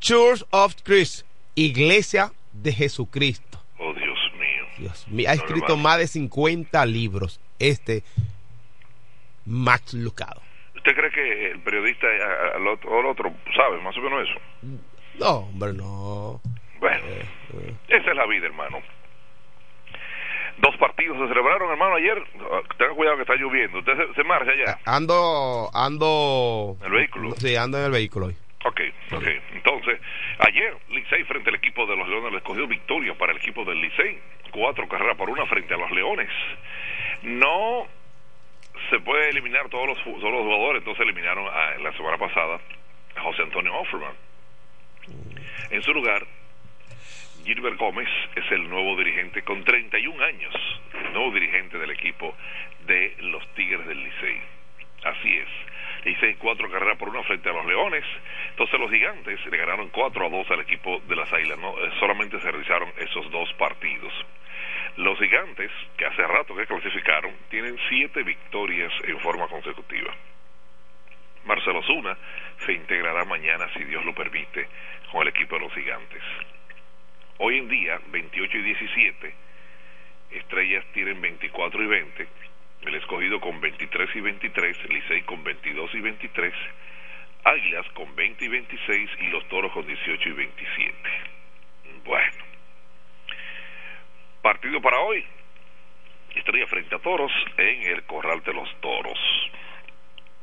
Church of Christ, Iglesia de Jesucristo. Oh, Dios mío. Dios mío. Ha escrito más de 50 libros este Max Lucado. ¿Usted cree que el periodista o el otro sabe más o menos eso? No, hombre, no. Bueno, eh, eh. esa es la vida, hermano. Dos partidos se celebraron, hermano, ayer. Tenga cuidado que está lloviendo. ¿Usted se, se marcha ya? Ando, ando... ¿El vehículo? Sí, ando en el vehículo hoy. Ok, ok. Entonces, ayer Licey frente al equipo de los Leones le escogió victoria para el equipo del Licey. Cuatro carreras por una frente a los Leones. No se puede eliminar todos los, todos los jugadores, entonces eliminaron a, la semana pasada a José Antonio Offerman. En su lugar, Gilbert Gómez es el nuevo dirigente con 31 años, nuevo dirigente del equipo de los Tigres del Licey. Así es. Licey cuatro carreras por una frente a los Leones. Entonces los Gigantes le ganaron 4 a 2 al equipo de las Águilas. No, eh, solamente se realizaron esos dos partidos. Los gigantes, que hace rato que clasificaron, tienen siete victorias en forma consecutiva. Marcelo Zuna se integrará mañana, si Dios lo permite, con el equipo de los gigantes. Hoy en día, 28 y 17, Estrellas tienen 24 y 20, el escogido con 23 y 23, Licey con 22 y 23, Águilas con 20 y 26 y los Toros con 18 y 27. Bueno, Partido para hoy. Estrella frente a Toros en el Corral de los Toros.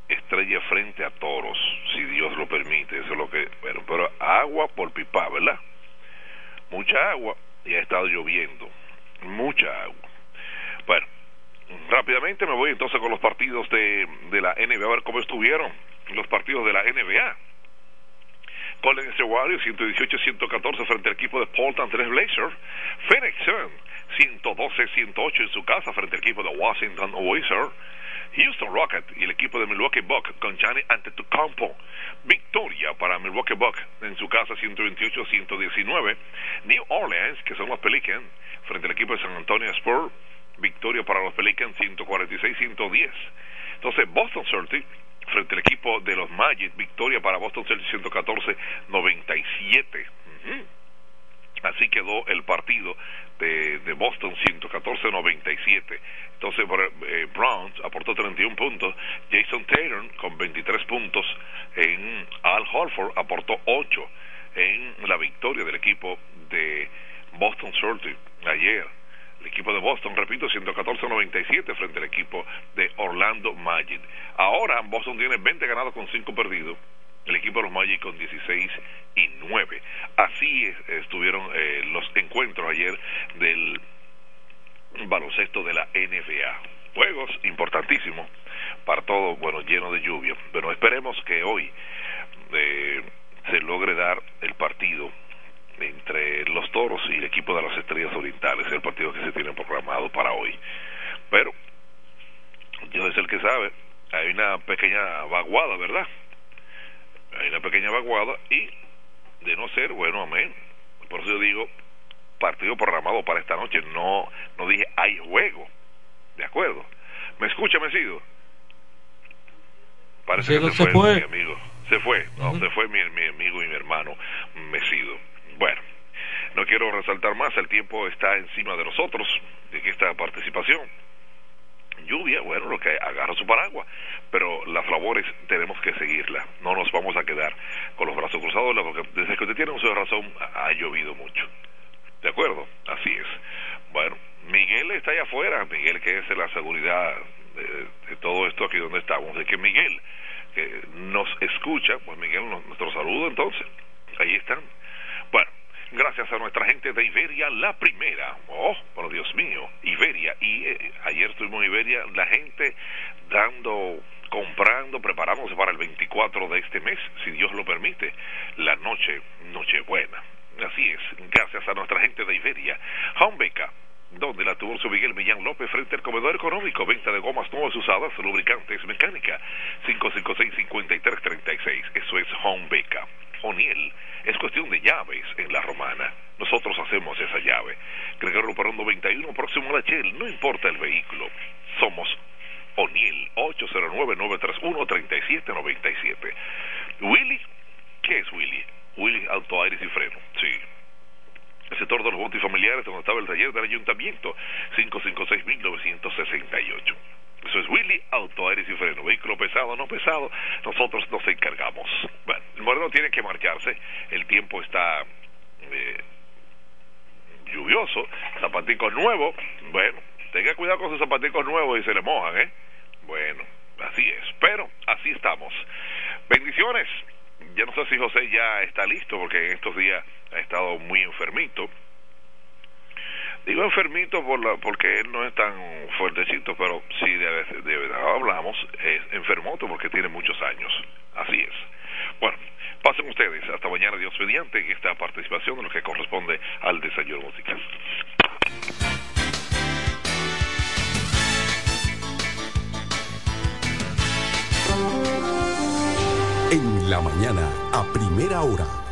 Estrella frente a Toros, si Dios lo permite, eso es lo que... Bueno, pero agua por pipa, ¿verdad? Mucha agua y ha estado lloviendo. Mucha agua. Bueno, rápidamente me voy entonces con los partidos de, de la NBA, a ver cómo estuvieron los partidos de la NBA. Golden State Warriors 118-114 frente al equipo de Portland 3 Blazers. Phoenix 112-108 en su casa frente al equipo de Washington Wizards. Houston Rocket y el equipo de Milwaukee Bucks con Gianni Antetokounmpo. Victoria para Milwaukee Bucks en su casa 128-119. New Orleans, que son los Pelicans, frente al equipo de San Antonio Spurs. Victoria para los Pelicans 146-110. Entonces Boston Celtics frente al equipo de los Magic, victoria para Boston Celtics 114-97. Así quedó el partido de, de Boston 114-97. Entonces eh, Browns aportó 31 puntos, Jason Taylor con 23 puntos, en Al Horford aportó 8 en la victoria del equipo de Boston Celtics ayer. El equipo de Boston, repito, 114-97 frente al equipo de Orlando Magic. Ahora Boston tiene 20 ganados con 5 perdidos. El equipo de los Magic con 16 y 9. Así estuvieron eh, los encuentros ayer del baloncesto de la NBA. Juegos importantísimos para todo, bueno, lleno de lluvia. Pero esperemos que hoy eh, se logre dar el partido entre los toros y el equipo de las estrellas orientales, el partido que se tiene programado para hoy. Pero, Dios es el que sabe, hay una pequeña vaguada, ¿verdad? Hay una pequeña vaguada y, de no ser, bueno, amén. Por eso yo digo, partido programado para esta noche, no, no dije hay juego, ¿de acuerdo? ¿Me escucha, Mesido? Parece que se, fue, mi amigo. Se fue, no, se fue mi, mi amigo y mi hermano Mesido. Bueno, no quiero resaltar más, el tiempo está encima de nosotros, de que esta participación lluvia, bueno, lo que agarra su paraguas, pero las labores tenemos que seguirla, no nos vamos a quedar con los brazos cruzados, porque desde que usted tiene uso de razón ha llovido mucho. ¿De acuerdo? Así es. Bueno, Miguel está allá afuera, Miguel que es la seguridad de, todo esto aquí donde estamos, de que Miguel que nos escucha, pues Miguel, nuestro saludo entonces, ahí están. Bueno, gracias a nuestra gente de Iberia, la primera. Oh, por Dios mío, Iberia. Y eh, ayer estuvimos en Iberia, la gente dando, comprando, preparándose para el 24 de este mes, si Dios lo permite, la noche, Nochebuena. Así es, gracias a nuestra gente de Iberia. Homebeca, donde la tuvo su Miguel Millán López frente al comedor económico, venta de gomas nuevas usadas, lubricantes, mecánica, 556-5336. Eso es Homebeca. O'Neill es cuestión de llaves en la romana. Nosotros hacemos esa llave. Gregorio Ruperón 91, próximo a la Shell, no importa el vehículo. Somos O'Neill, 809-931-3797. Willy, ¿qué es Willy? Willy Auto Aires y Freno, sí. El sector de los multifamiliares donde estaba el taller del ayuntamiento, 556-1968. Eso es Willy, auto, aires y freno. Vehículo pesado no pesado, nosotros nos encargamos. Bueno, el moreno tiene que marcharse. El tiempo está eh, lluvioso. Zapaticos nuevos. Bueno, tenga cuidado con sus zapaticos nuevos y se le mojan, ¿eh? Bueno, así es. Pero así estamos. Bendiciones. Ya no sé si José ya está listo porque en estos días ha estado muy enfermito Digo enfermito por la, porque él no es tan fuertecito, pero sí de, de verdad hablamos, es enfermoto porque tiene muchos años. Así es. Bueno, pasen ustedes hasta mañana Dios mediante esta participación de lo que corresponde al desayuno musical. En la mañana, a primera hora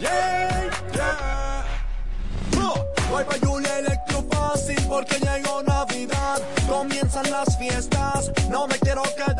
Yeah, yeah. Voy pa' Julia Electro fácil porque llegó Navidad. Comienzan las fiestas, no me quiero quedar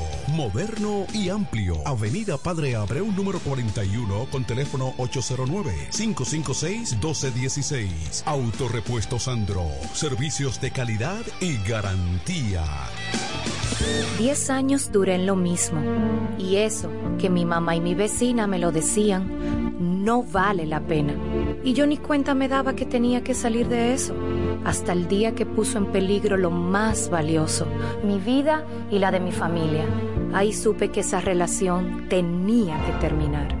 Moderno y amplio. Avenida Padre Abreu número 41 con teléfono 809-556-1216. Autorepuesto Sandro. Servicios de calidad y garantía. Diez años duré lo mismo. Y eso, que mi mamá y mi vecina me lo decían, no vale la pena. Y yo ni cuenta me daba que tenía que salir de eso. Hasta el día que puso en peligro lo más valioso, mi vida y la de mi familia. Ahí supe que esa relación tenía que terminar.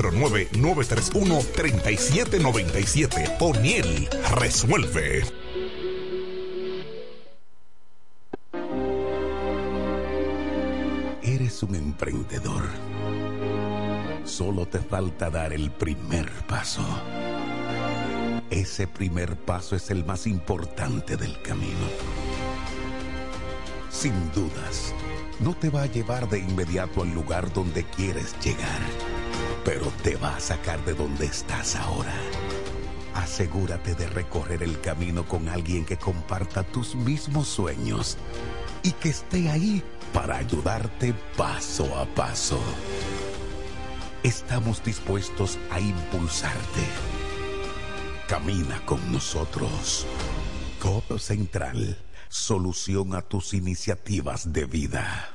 809-931-3797. O'Neill resuelve. Eres un emprendedor. Solo te falta dar el primer paso. Ese primer paso es el más importante del camino. Sin dudas, no te va a llevar de inmediato al lugar donde quieres llegar, pero te va a sacar de donde estás ahora. Asegúrate de recorrer el camino con alguien que comparta tus mismos sueños y que esté ahí para ayudarte paso a paso. Estamos dispuestos a impulsarte. Camina con nosotros. Codo Central, solución a tus iniciativas de vida.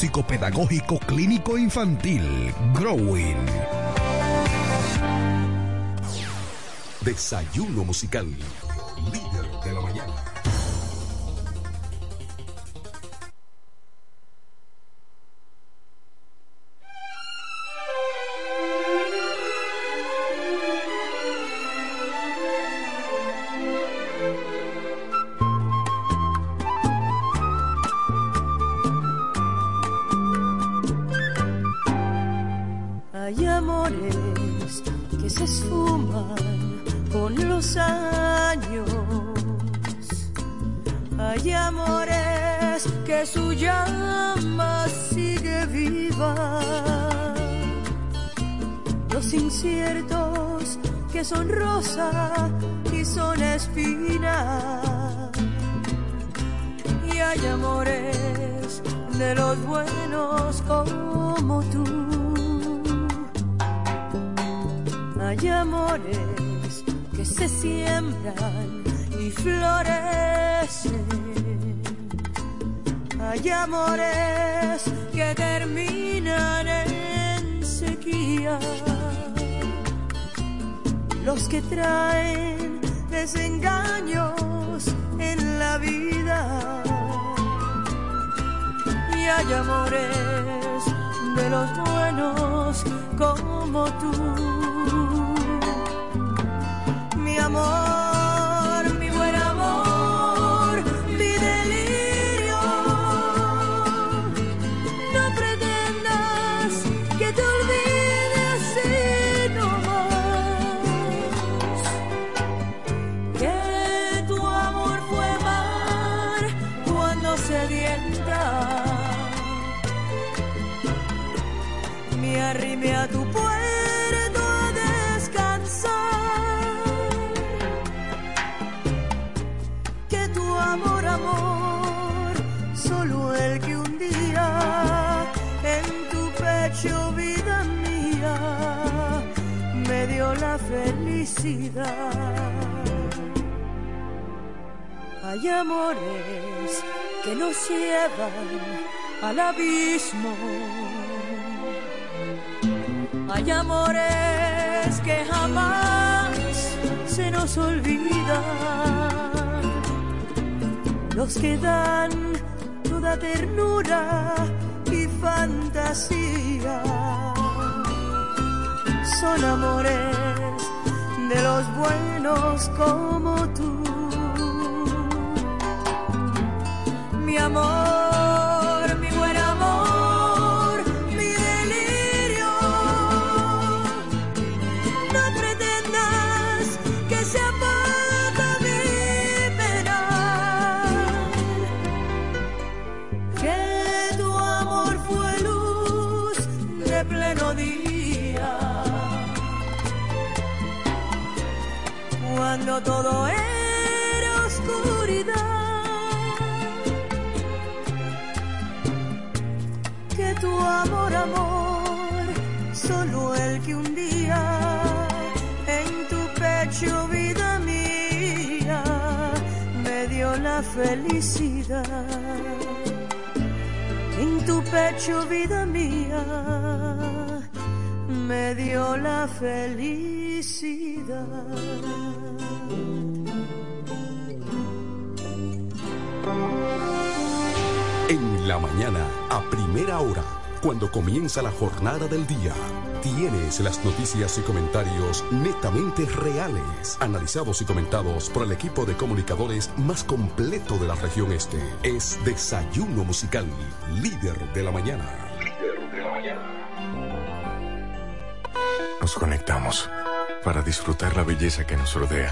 Psicopedagógico Clínico Infantil, Growing. Desayuno musical. Cuando todo era oscuridad. que tu amor, amor, solo el que un día en tu pecho, vida mía, me dio la felicidad. En tu pecho, vida mía, me dio la felicidad. La mañana, a primera hora, cuando comienza la jornada del día, tienes las noticias y comentarios netamente reales, analizados y comentados por el equipo de comunicadores más completo de la región este. Es Desayuno Musical. Líder de la mañana. Nos conectamos para disfrutar la belleza que nos rodea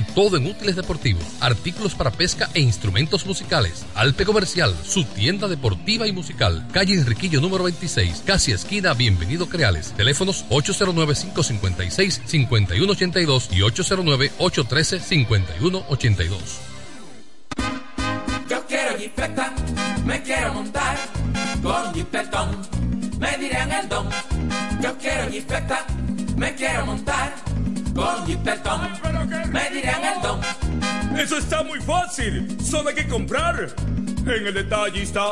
todo en útiles deportivos, artículos para pesca e instrumentos musicales. Alpe Comercial, su tienda deportiva y musical, calle Enriquillo número 26, casi esquina Bienvenido Creales, teléfonos 809-556-5182 y 809-813-5182. Yo quiero jipeta, me quiero montar con jipetón, me dirán el don. Yo quiero jipeta, me quiero montar con jipetón, me dirán el don. Eso está muy fácil. Solo hay que comprar. En el detallista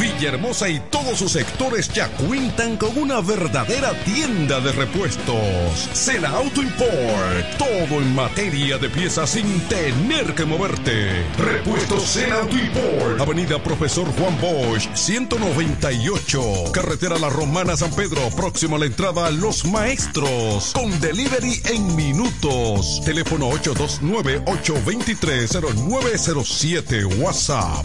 Villahermosa y todos sus sectores ya cuentan con una verdadera tienda de repuestos. Sena Auto Import. Todo en materia de piezas sin tener que moverte. Repuestos Sena Auto Import. Avenida Profesor Juan Bosch, 198. Carretera La Romana San Pedro, próximo a la entrada Los Maestros. Con delivery en minutos. Teléfono 829-823-0907. WhatsApp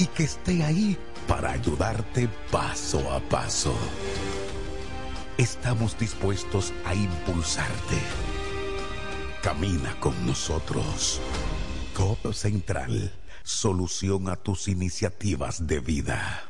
y que esté ahí para ayudarte paso a paso. Estamos dispuestos a impulsarte. Camina con nosotros. COP Central, solución a tus iniciativas de vida.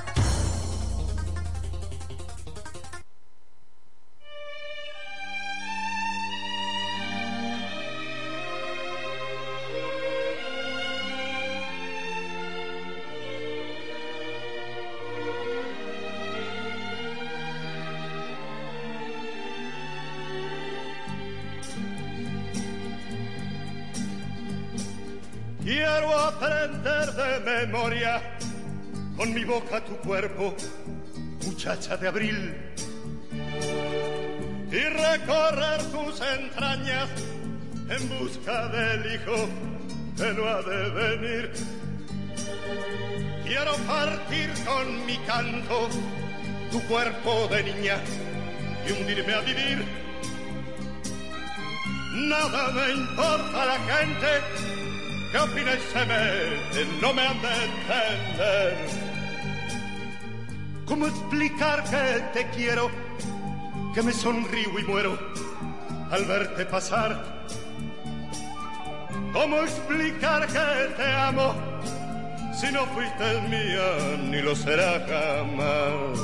Memoria con mi boca tu cuerpo, muchacha de abril, y recorrer tus entrañas en busca del hijo que no ha de venir. Quiero partir con mi canto tu cuerpo de niña y hundirme a vivir. Nada me importa la gente ¿Qué opina y se mete? No me han de entender. ¿Cómo explicar que te quiero? Que me sonrío y muero al verte pasar. ¿Cómo explicar que te amo? Si no fuiste mía, ni lo será jamás.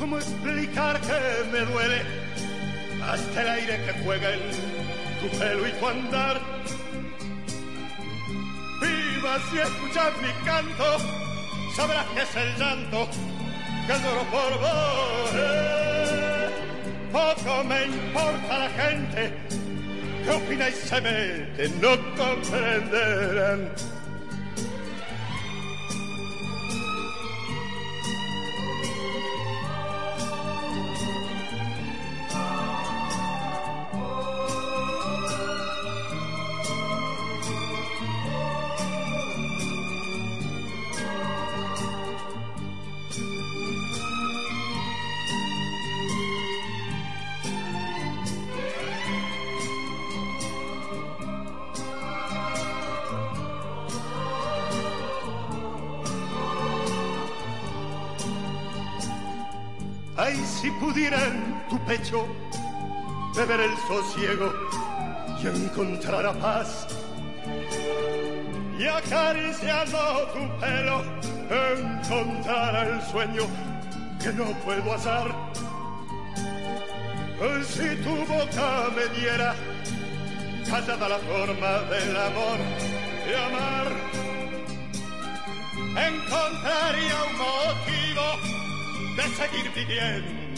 ¿Cómo explicar que me duele hasta el aire que juega en tu pelo y tu andar? Viva si escuchas mi canto, sabrás que es el llanto que lloro por vos. poco me importa la gente que opina y se mete, no comprenderán. Si pudiera en tu pecho beber el sosiego y encontrar paz. Y acariciando tu pelo encontrar el sueño que no puedo hacer. Si tu boca me diera callada la forma del amor de amar, encontraría un motivo de seguir viviendo,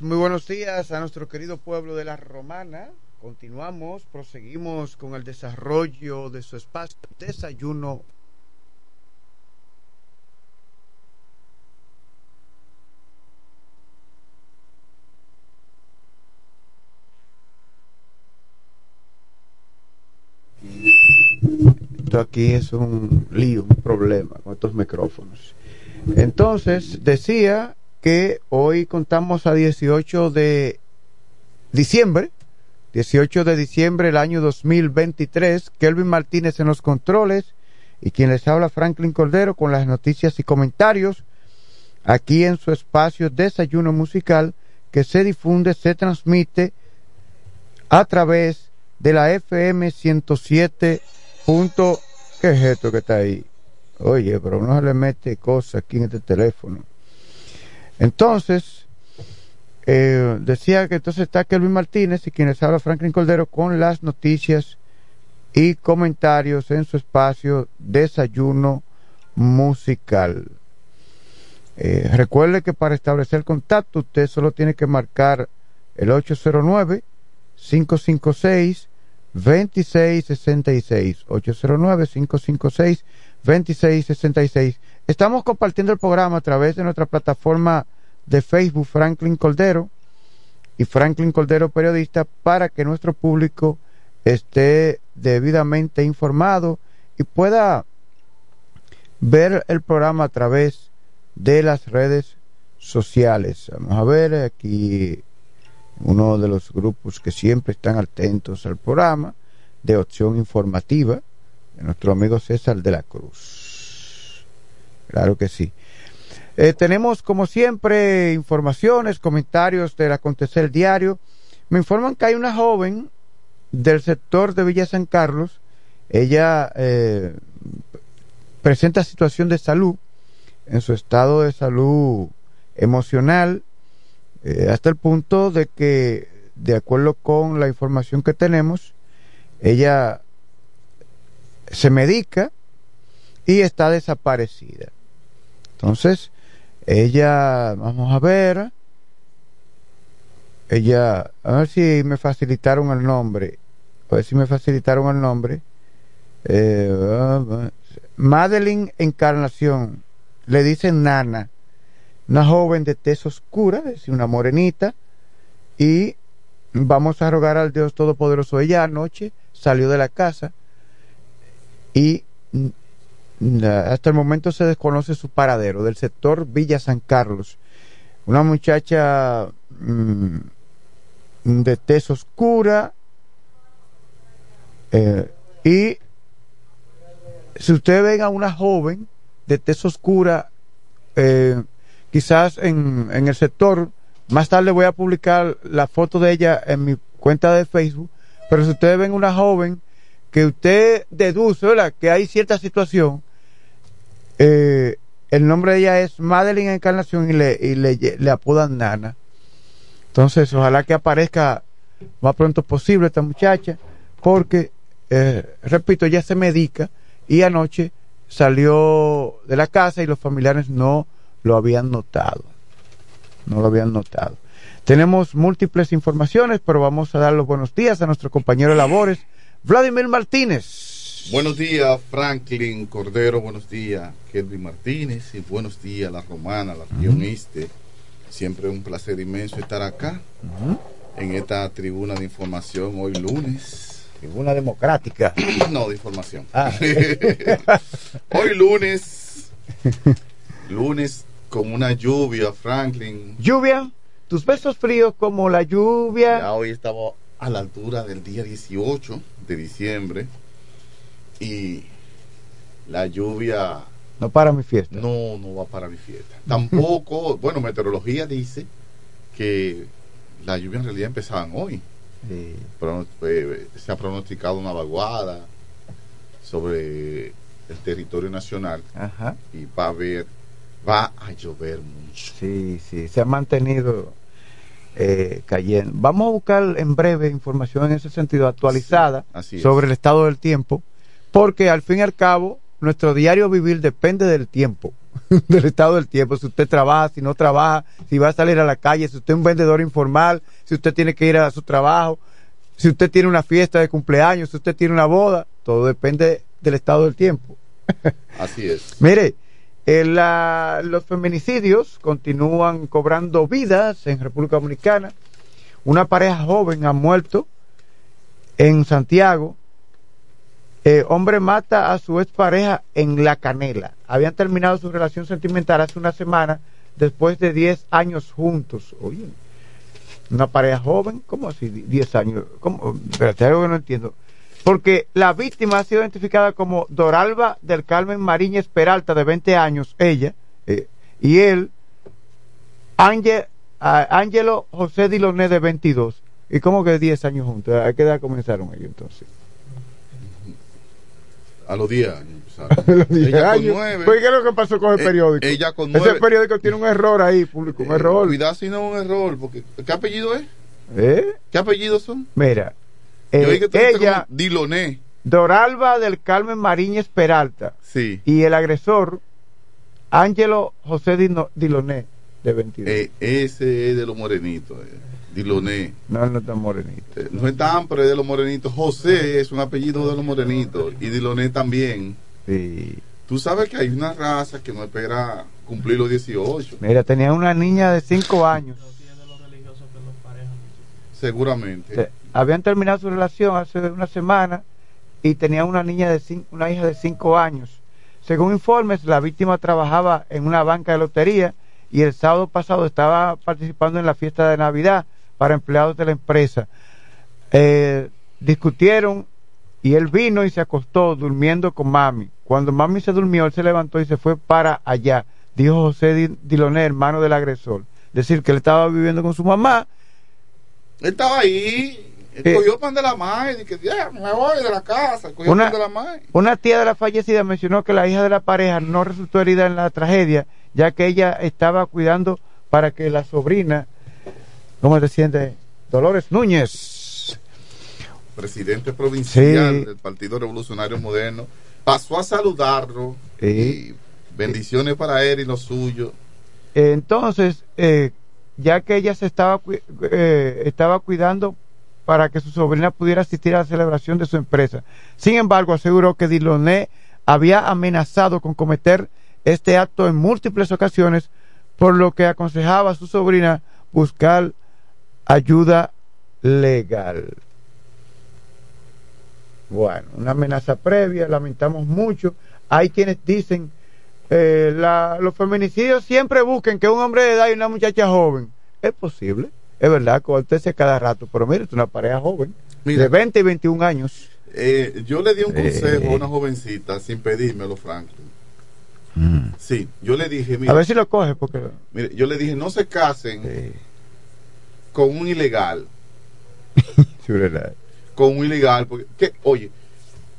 Muy buenos días a nuestro querido pueblo de la Romana. Continuamos, proseguimos con el desarrollo de su espacio Desayuno. Esto aquí es un lío, un problema con estos micrófonos. Entonces, decía que hoy contamos a 18 de diciembre, 18 de diciembre del año 2023, Kelvin Martínez en los controles y quien les habla Franklin Cordero con las noticias y comentarios aquí en su espacio Desayuno Musical que se difunde, se transmite a través de la FM 107. Punto, ¿Qué es esto que está ahí? Oye, pero no se le mete cosas aquí en este teléfono. Entonces, eh, decía que entonces está Kelvin Martínez y quienes habla Franklin Cordero con las noticias y comentarios en su espacio Desayuno Musical. Eh, recuerde que para establecer contacto usted solo tiene que marcar el 809 556 2666 809 556 2666 Estamos compartiendo el programa a través de nuestra plataforma de Facebook Franklin Coldero y Franklin Coldero Periodista para que nuestro público esté debidamente informado y pueda ver el programa a través de las redes sociales. Vamos a ver aquí uno de los grupos que siempre están atentos al programa de opción informativa de nuestro amigo César de la Cruz. Claro que sí. Eh, tenemos, como siempre, informaciones, comentarios del acontecer diario. Me informan que hay una joven del sector de Villa San Carlos. Ella eh, presenta situación de salud, en su estado de salud emocional, eh, hasta el punto de que, de acuerdo con la información que tenemos, ella se medica y está desaparecida. Entonces, ella, vamos a ver, ella, a ver si me facilitaron el nombre, a ver si me facilitaron el nombre. Eh, Madeline Encarnación, le dicen Nana, una joven de tez oscura, es decir, una morenita, y vamos a rogar al Dios Todopoderoso. Ella anoche salió de la casa y hasta el momento se desconoce su paradero, del sector Villa San Carlos. Una muchacha mm, de tez oscura eh, y si usted ve a una joven de tez oscura, eh, quizás en, en el sector, más tarde voy a publicar la foto de ella en mi cuenta de Facebook, pero si ustedes ven una joven que usted deduce que hay cierta situación, eh, el nombre de ella es Madeline Encarnación y le, apodan Nana. Entonces, ojalá que aparezca más pronto posible esta muchacha, porque, eh, repito, ella se medica y anoche salió de la casa y los familiares no lo habían notado. No lo habían notado. Tenemos múltiples informaciones, pero vamos a dar los buenos días a nuestro compañero de labores, Vladimir Martínez. Buenos días, Franklin Cordero. Buenos días, Kelvin Martínez. Y buenos días, La Romana, la región este. Siempre un placer inmenso estar acá, en esta tribuna de información, hoy lunes. Tribuna democrática. no, de información. Ah. <laughs> hoy lunes. lunes con una lluvia, Franklin. ¿Lluvia? Tus besos fríos como la lluvia. Ya hoy estamos a la altura del día 18 de diciembre y la lluvia no para mi fiesta. No, no va para mi fiesta. Tampoco, <laughs> bueno, meteorología dice que la lluvia en realidad empezaban hoy. Pero, eh, se ha pronosticado una vaguada sobre el territorio nacional y va a haber, va a llover mucho. Sí, sí, se ha mantenido eh, cayendo. Vamos a buscar en breve información en ese sentido actualizada sobre el estado del tiempo, porque al fin y al cabo nuestro diario vivir depende del tiempo, <laughs> del estado del tiempo. Si usted trabaja, si no trabaja, si va a salir a la calle, si usted es un vendedor informal, si usted tiene que ir a su trabajo, si usted tiene una fiesta de cumpleaños, si usted tiene una boda, todo depende del estado del tiempo. <laughs> Así es. Mire, los feminicidios continúan cobrando vidas en República Dominicana. Una pareja joven ha muerto en Santiago. Eh, hombre mata a su expareja en La Canela. Habían terminado su relación sentimental hace una semana después de 10 años juntos. Oye, una pareja joven, ¿cómo así 10 años? ¿Cómo? Espérate, algo que no entiendo porque la víctima ha sido identificada como Doralba del Carmen Mariñez Peralta, de 20 años, ella, eh, y él, Ángelo José Diloné, de 22. ¿Y cómo que 10 años juntos? ¿A qué edad comenzaron ellos entonces? A los 10 años. <laughs> ella con 9. ¿Qué es lo que pasó con el eh, periódico? Ella con Ese periódico tiene un error ahí, público, un eh, error. Cuidado si no es un error, porque ¿qué apellido es? ¿Eh? ¿Qué apellidos son? Mira, eh, ella, Diloné. Doralba del Carmen Mariñez Peralta. Sí. Y el agresor, Ángelo José Diloné, de 22. Eh, ese es de los morenitos. Diloné. No, no es tan morenito. Eh, no es tan, pero es de los morenitos. José es un apellido de los morenitos. Y Diloné también. Sí. Tú sabes que hay una raza que no espera cumplir los 18. Mira, tenía una niña de 5 años. Seguramente habían terminado su relación hace una semana y tenían una niña de cinco, una hija de cinco años. Según informes, la víctima trabajaba en una banca de lotería y el sábado pasado estaba participando en la fiesta de Navidad para empleados de la empresa. Eh, discutieron y él vino y se acostó durmiendo con mami. Cuando mami se durmió, él se levantó y se fue para allá, dijo José Di- Diloné, hermano del agresor. Decir que él estaba viviendo con su mamá. Él estaba ahí, Eh. cogió pan de la madre y que ya, me voy de la casa, cogió Una, pan de la madre. una tía de la fallecida mencionó que la hija de la pareja no resultó herida en la tragedia, ya que ella estaba cuidando para que la sobrina, ¿cómo se siente? Dolores Núñez. presidente provincial Sí. del Partido Revolucionario Moderno, pasó a saludarlo. Sí. Y bendiciones para él y los suyos. Entonces, eh, ya que ella se estaba, eh, estaba cuidando para que su sobrina pudiera asistir a la celebración de su empresa. Sin embargo, aseguró que Diloné había amenazado con cometer este acto en múltiples ocasiones, por lo que aconsejaba a su sobrina buscar ayuda legal. Bueno, una amenaza previa, lamentamos mucho. Hay quienes dicen, eh, la- los feminicidios siempre busquen que un hombre de edad y una muchacha joven. Es posible, es verdad, acontece cada rato, pero mire, es una pareja joven, Mira. de 20 y 21 años. Eh, yo le di un Eh. consejo a una jovencita sin pedírmelo, Franklin. Sí, yo le dije, mira, A ver si lo coge, porque... mire, yo le dije, no se casen con un ilegal, <laughs> con un ilegal, porque, oye,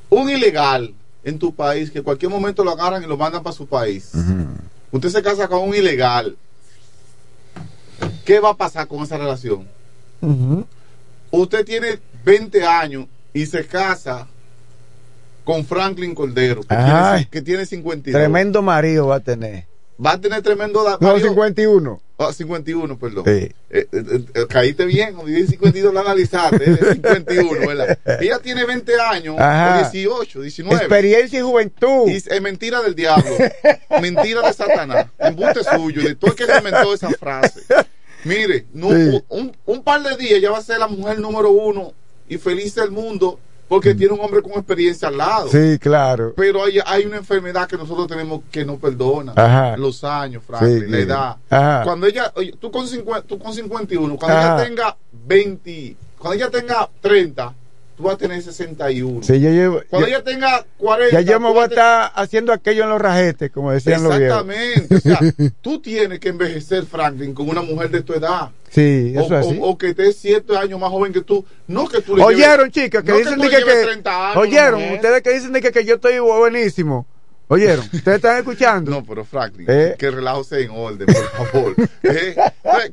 un ilegal en tu país, que en cualquier momento lo agarran y lo mandan para su país. Usted se casa con un ilegal. ¿Qué va a pasar con esa relación? Usted tiene 20 años y se casa con Franklin Cordero, que, Ay. tiene, que tiene 52. Tremendo marido va a tener. Va a tener tremendo... No, marido- 51. Ah, 51, perdón. Sí. Eh, eh, eh, caíste bien, cuando dije 52 la analizaste, es 51, ¿verdad? <laughs> Ella tiene 20 años, o 18, 19. Experiencia y juventud. Y es mentira del diablo, mentira de Satanás, embuste suyo, de todo el que se inventó esa frase. Mire, no, Sí. un, un par de días ya va a ser la mujer número uno y feliz del mundo porque tiene un hombre con experiencia al lado. Sí, claro. Pero hay, hay una enfermedad que nosotros tenemos que no perdona. Ajá. Los años, Franklin, Sí, la edad. Ajá. Cuando ella, oye, tú con, 50, tú con 51, cuando Ajá. ella tenga 20, cuando ella tenga 30, tú vas a tener 61. Sí, yo llevo... Cuando yo- ella tenga 40, ya yo me voy a estar haciendo aquello en los rajetes, como decían los viejos. Exactamente. O sea, <laughs> tú tienes que envejecer, Franklin, con una mujer de tu edad. Sí, O, eso es así. o- o que esté 7 años más joven que tú. No que tú le Oyeron, lleves- chicas, que no dicen tú de le que, que- 30 años, oyeron, mujer. ustedes que dicen de que, que yo estoy buenísimo. Oyeron, ustedes están escuchando. No, pero Franklin, Eh. que el relajo sea en orden, por favor. <laughs> Eh,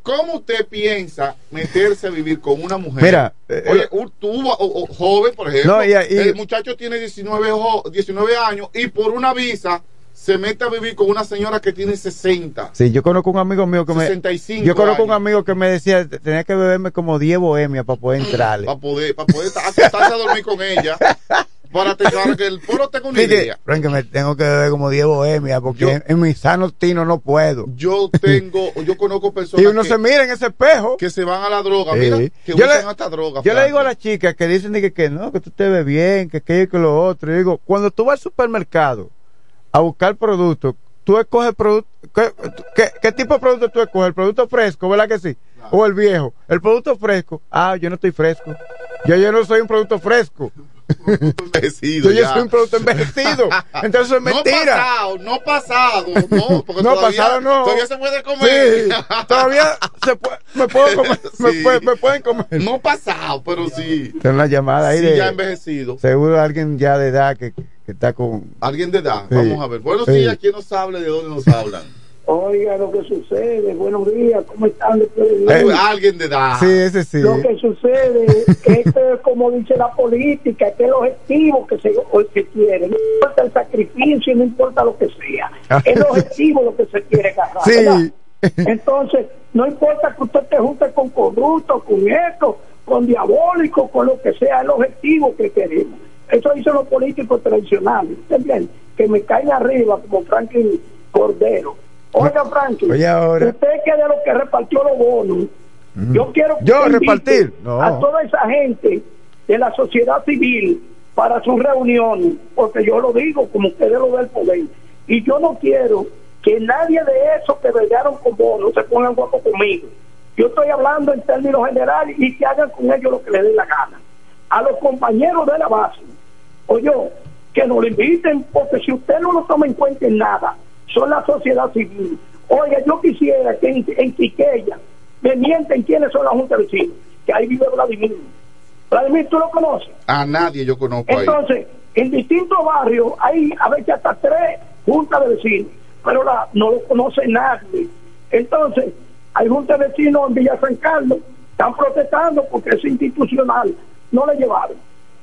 ¿Cómo usted piensa meterse a vivir con una mujer? Mira, eh, Oye, eh, tú, o- o- joven, por ejemplo, No, y- y- el muchacho tiene 19, jo- 19 años y por una visa se mete a vivir con una señora que tiene 60. Sí, yo conozco un amigo mío que me 65 yo conozco un amigo que me decía, tenía que beberme como 10 bohemias para poder <clears throat> entrarle. Para poder, para poder acostarse a dormir con ella. <laughs> Para te- para que el pueblo tenga una idea. Frank, que me tengo que beber como 10 bohemias porque Yo- en, en mi sano tino no puedo. Yo tengo, yo conozco personas Y uno que, se mira en ese espejo. que se van a la droga. Sí. Mira, que Yo usan le- hasta droga. Yo le digo a las chicas que dicen que, que no, que tú te ves bien, que aquello y que lo otro. Yo digo, cuando tú vas al supermercado a buscar productos, tú escoges producto, ¿qué, qué, qué tipo de producto tú escoges? ¿El producto fresco, verdad que sí? O el viejo. El producto fresco, ah, yo no estoy fresco. Yo, yo no soy un producto fresco. <laughs> Envejecido Yo, ya. soy un producto envejecido. Entonces es <laughs> mentira. No pasado, no pasado, no, porque <laughs> No, todavía, pasado no. todavía se puede comer. Sí, todavía se puede, me puedo comer, me, puede- me pueden comer. No pasado, pero sí. Tengo una llamada ahí Sí, de ya envejecido. seguro alguien ya de edad que, que está con Alguien de edad, vamos a ver. Buenos Sí. días, ¿quién nos habla? ¿De dónde nos hablan? Oiga lo que sucede, buenos días, ¿cómo están después del Eh? Alguien de edad. Sí, ese sí. Lo que sucede que esto es como dice la política, que es el objetivo que se, se quiere, no importa el sacrificio, no importa lo que sea, es el objetivo lo que se quiere agarrar. ¿verdad? Sí. Entonces, no importa que usted te junte con corrupto, con esto, con diabólico, con lo que sea, el objetivo que queremos. Eso dicen los políticos tradicionales, ¿entienden? Que me caen arriba como Franklin Cordero. Oiga, Franklin, Oye, ahora. usted que de los que repartió los bonos, yo quiero que Yo repartir, no. a toda esa gente de la sociedad civil para sus reuniones, porque yo lo digo como ustedes lo del poder. Y yo no quiero que nadie de esos que bregaron con bonos se pongan guapo conmigo. Yo estoy hablando en términos generales y que hagan con ellos lo que les dé la gana. A los compañeros de la base, oye, que nos lo inviten, porque si usted no lo toma en cuenta en nada, son la sociedad civil. Oiga, yo quisiera que en, en Quiqueya me mienten quiénes son la Junta de Vecinos, que ahí vive Vladimir. Vladimir, ¿tú lo conoces? A nadie yo conozco ahí. Entonces, en distintos barrios hay a veces hasta tres juntas de vecinos, pero la, no lo conoce nadie. Entonces, hay juntas de vecinos en Villa San Carlos, están protestando porque es institucional, no le llevaron.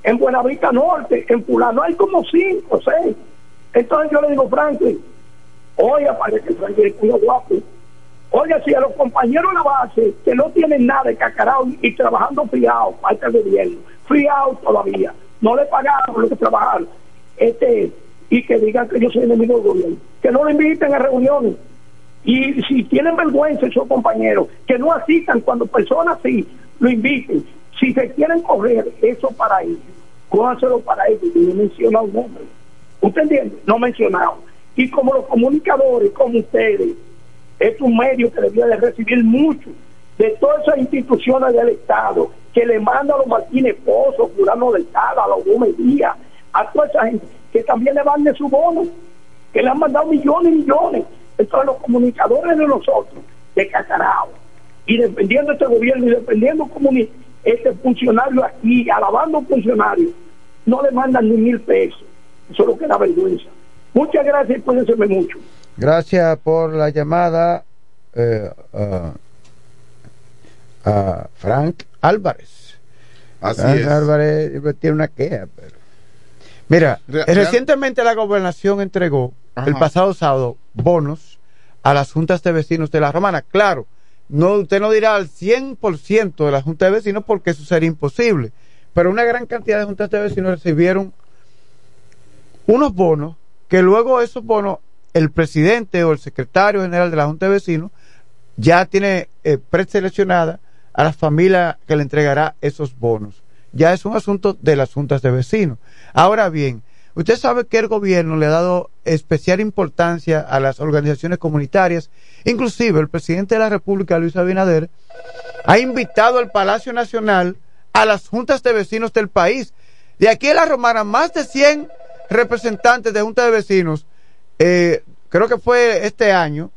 En Buenavista Norte, en Fulano, hay como cinco, seis. Entonces yo le digo, Franklin, oiga, parece que Franklin es uno guapo. Oiga, si a los compañeros de la base que no tienen nada de cacarao y trabajando friado, falta el gobierno, friado todavía, no le pagaron lo que trabajaron, este, y que digan que yo soy enemigo del gobierno, que no le inviten a reuniones. Y si tienen vergüenza esos compañeros, que no asistan cuando personas así lo inviten. Si se quieren correr eso para ellos, cójanselo para ellos. Y no menciona un nombre. ¿Usted entiende? No mencionado. Y como los comunicadores, como ustedes, es un medio que debía de recibir mucho de todas esas instituciones del Estado que le mandan a los Martínez Pozo, Fulano del Estado, a los Gómez Díaz, a toda esa gente que también le manden su bono, que le han mandado millones y millones. Entonces los comunicadores de nosotros, de Cacarao, y defendiendo este gobierno y defendiendo comuni este funcionario aquí, alabando funcionarios, no le mandan ni mil pesos. Eso es lo que da vergüenza. Muchas gracias y cuídense mucho. Gracias por la llamada eh, uh, a Frank Álvarez. Así Frank es. Álvarez tiene una queja, pero... Mira, Re- recientemente la gobernación entregó Ajá. el pasado sábado bonos a las juntas de vecinos de la Romana. Claro, no usted no dirá al 100% de la junta de vecinos porque eso sería imposible, pero una gran cantidad de juntas de vecinos recibieron unos bonos que luego esos bonos el presidente o el secretario general de la junta de vecinos ya tiene eh, preseleccionada a la familia que le entregará esos bonos. Ya es un asunto de las juntas de vecinos. Ahora bien, usted sabe que el gobierno le ha dado especial importancia a las organizaciones comunitarias. Inclusive el presidente de la República, Luis Abinader, ha invitado al Palacio Nacional a las juntas de vecinos del país. De aquí a la Romana, más de 100 representantes de juntas de vecinos, eh, creo que fue este año,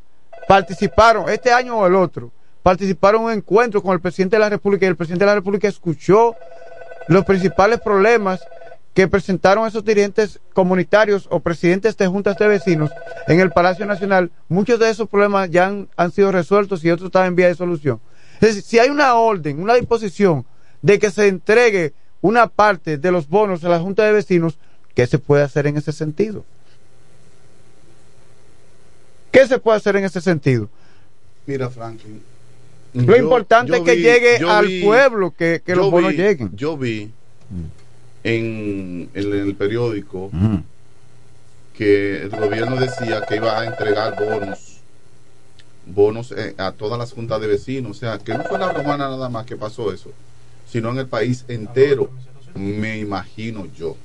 participaron, este año o el otro, participaron en un encuentro con el presidente de la República y el presidente de la República escuchó los principales problemas que presentaron esos dirigentes comunitarios o presidentes de juntas de vecinos en el Palacio Nacional. Muchos de esos problemas ya han, sido resueltos y otros están en vía de solución. Si hay una orden, una disposición de que se entregue una parte de los bonos a la Junta de Vecinos, ¿qué se puede hacer en ese sentido? ¿Qué se puede hacer en ese sentido? Mira, Franklin. Lo yo- importante yo es que vi- llegue al vi- pueblo, que, los bonos vi- lleguen. Yo vi en, en el periódico que el gobierno decía que iba a entregar bonos bonos eh, a todas las juntas de vecinos. O sea, que no fue la romana nada más que pasó eso, sino en el país entero. Me imagino yo,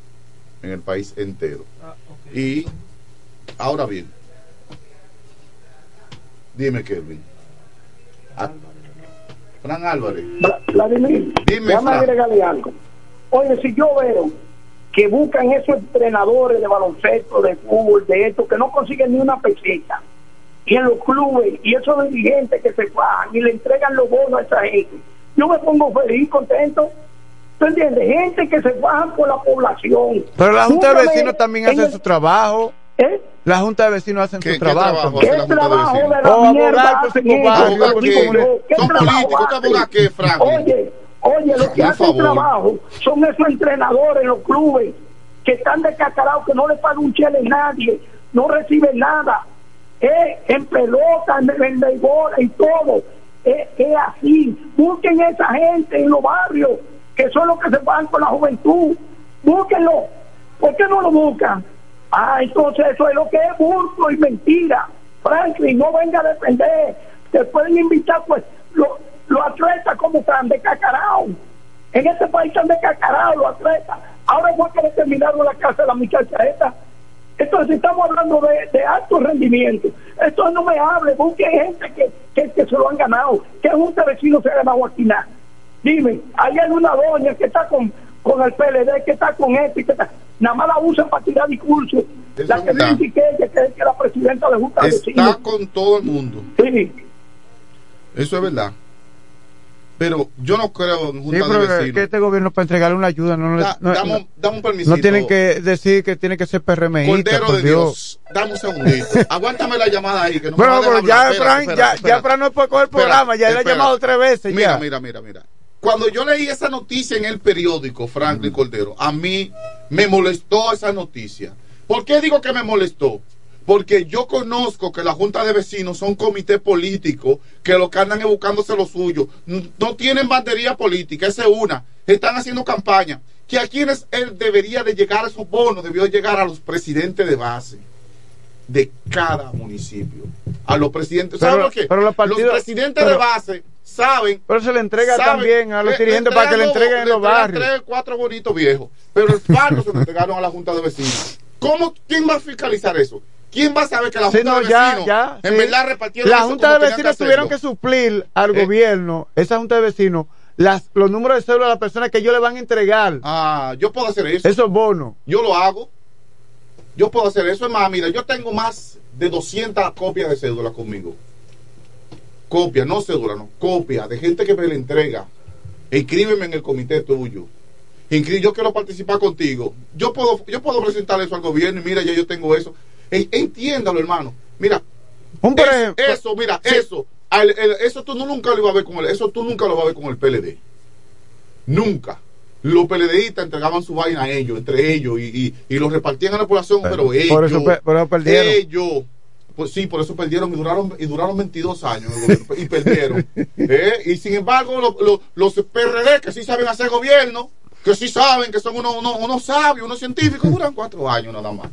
en el país entero. Y ahora bien, dime, Kelvin. Ah, Fran Álvarez. Vladimir, Dime, déjame Fran. agregarle algo. Oye, si yo veo que buscan esos entrenadores de baloncesto, de fútbol, de esto, que no consiguen ni una peseta, y en los clubes, y esos dirigentes que se bajan y le entregan los bonos a esa gente, yo me pongo feliz, contento. ¿Tú entiendes? Gente que se bajan por la población. Pero la Junta de Vecinos también hace el- su trabajo. ¿Eh? La Junta de Vecinos hacen ¿Qué- su qué trabajo. de trabajo de la O mierda por su barrio, ¿Abogar por qué? su comunidad. ¿Qué Son trabajo políticos, ¿qué qué, Franklin? Oye, oye, los que Por hacen favor. trabajo son esos entrenadores en los clubes que están descacarados, que no le pagan un chele a nadie, no reciben nada. Eh, en pelota, en, en béisbol, en todo. Eh, es así. Busquen esa gente en los barrios, que son los que se van con la juventud. Búsquenlo. ¿Por qué no lo buscan? Ah, entonces eso es lo que es burlo y mentira. Franklin, no venga a defender. Te pueden invitar, pues, los los atletas como están de cacarao. En este país están de cacarao los atletas. Ahora fue que le terminaron la casa de la muchacha esta. Entonces estamos hablando de, alto rendimiento. Esto no me hable, busque gente que, que, que se lo han ganado. ¿Qué junta de vecinos se ha ganado aquí nada? Dime, ahí hay una doña que está con, con el PLD, que está con esto y que está. Nada más la usan para tirar discursos. La que verdad. dice que ella, que es la presidenta de Junta de Está con todo el mundo. Sí. Eso es verdad. Pero yo no creo en Sí, junta pero de que este gobierno para entregarle una ayuda no, le- Da- no, dame, no- un- dame un no tienen que decir que tiene que ser PRMista. Cordero por de Dios. Dios, dame un segundito. <laughs> Aguántame la llamada ahí. Que no Bueno, pero ya, Fran, ya, ya Fran no puede coger el programa, ya le ha llamado tres veces. Mira, ya. mira, mira, mira. Cuando yo leí esa noticia en el periódico, Franklin Cordero, a mí me molestó esa noticia. ¿Por qué digo que me molestó? Porque yo conozco que la Junta de Vecinos son comité político que lo que andan es buscándose lo suyo. No tienen bandería política, esa es una. Están haciendo campaña. Que a quienes él debería de llegar esos bonos, debió de llegar a los presidentes de base de cada municipio. A los presidentes. ¿Saben por qué? pero los partidos- presidentes pero- de base saben. Pero se le entrega saben también a los dirigentes para que le entreguen en los barrios. Tres, cuatro bonitos viejos. Pero el fardo se lo entregaron a la Junta de Vecinos. ¿Cómo, ¿Quién va a fiscalizar eso? ¿Quién va a saber que la Sí, Junta no, de ya, Vecinos ya, en sí. verdad repartieron La Junta de Vecinos tuvieron que suplir al Eh. gobierno, esa Junta de Vecinos, las, los números de cédula de las personas que ellos le van a entregar. Ah, yo puedo hacer eso. Esos bonos. Yo lo hago. Yo puedo hacer eso. Es más, mira, yo tengo más de 200 copias de cédula conmigo. Copia, no cédula, no. Copia de gente que me la entrega. Inscríbeme en el comité tuyo. Yo quiero participar contigo. Yo puedo, yo puedo presentar eso al gobierno y mira, ya yo tengo eso. E- entiéndalo, hermano. Mira, Un por es- eso, mira, eso. el- eso tú no- nunca lo ibas a ver con el, eso tú nunca lo vas a ver con el PLD. Nunca. Los PLDistas entregaban su vaina a ellos, entre ellos, y, y, y los repartían a la población, pero, ellos. por eso perdieron. Ellos. Pues sí, por eso perdieron y duraron, y duraron 22 años en el gobierno, y perdieron. <laughs> ¿Eh? Y sin embargo, lo- lo- los PRD que sí saben hacer gobierno, que sí saben que son unos, unos, unos sabios, unos científicos, duran cuatro años nada más.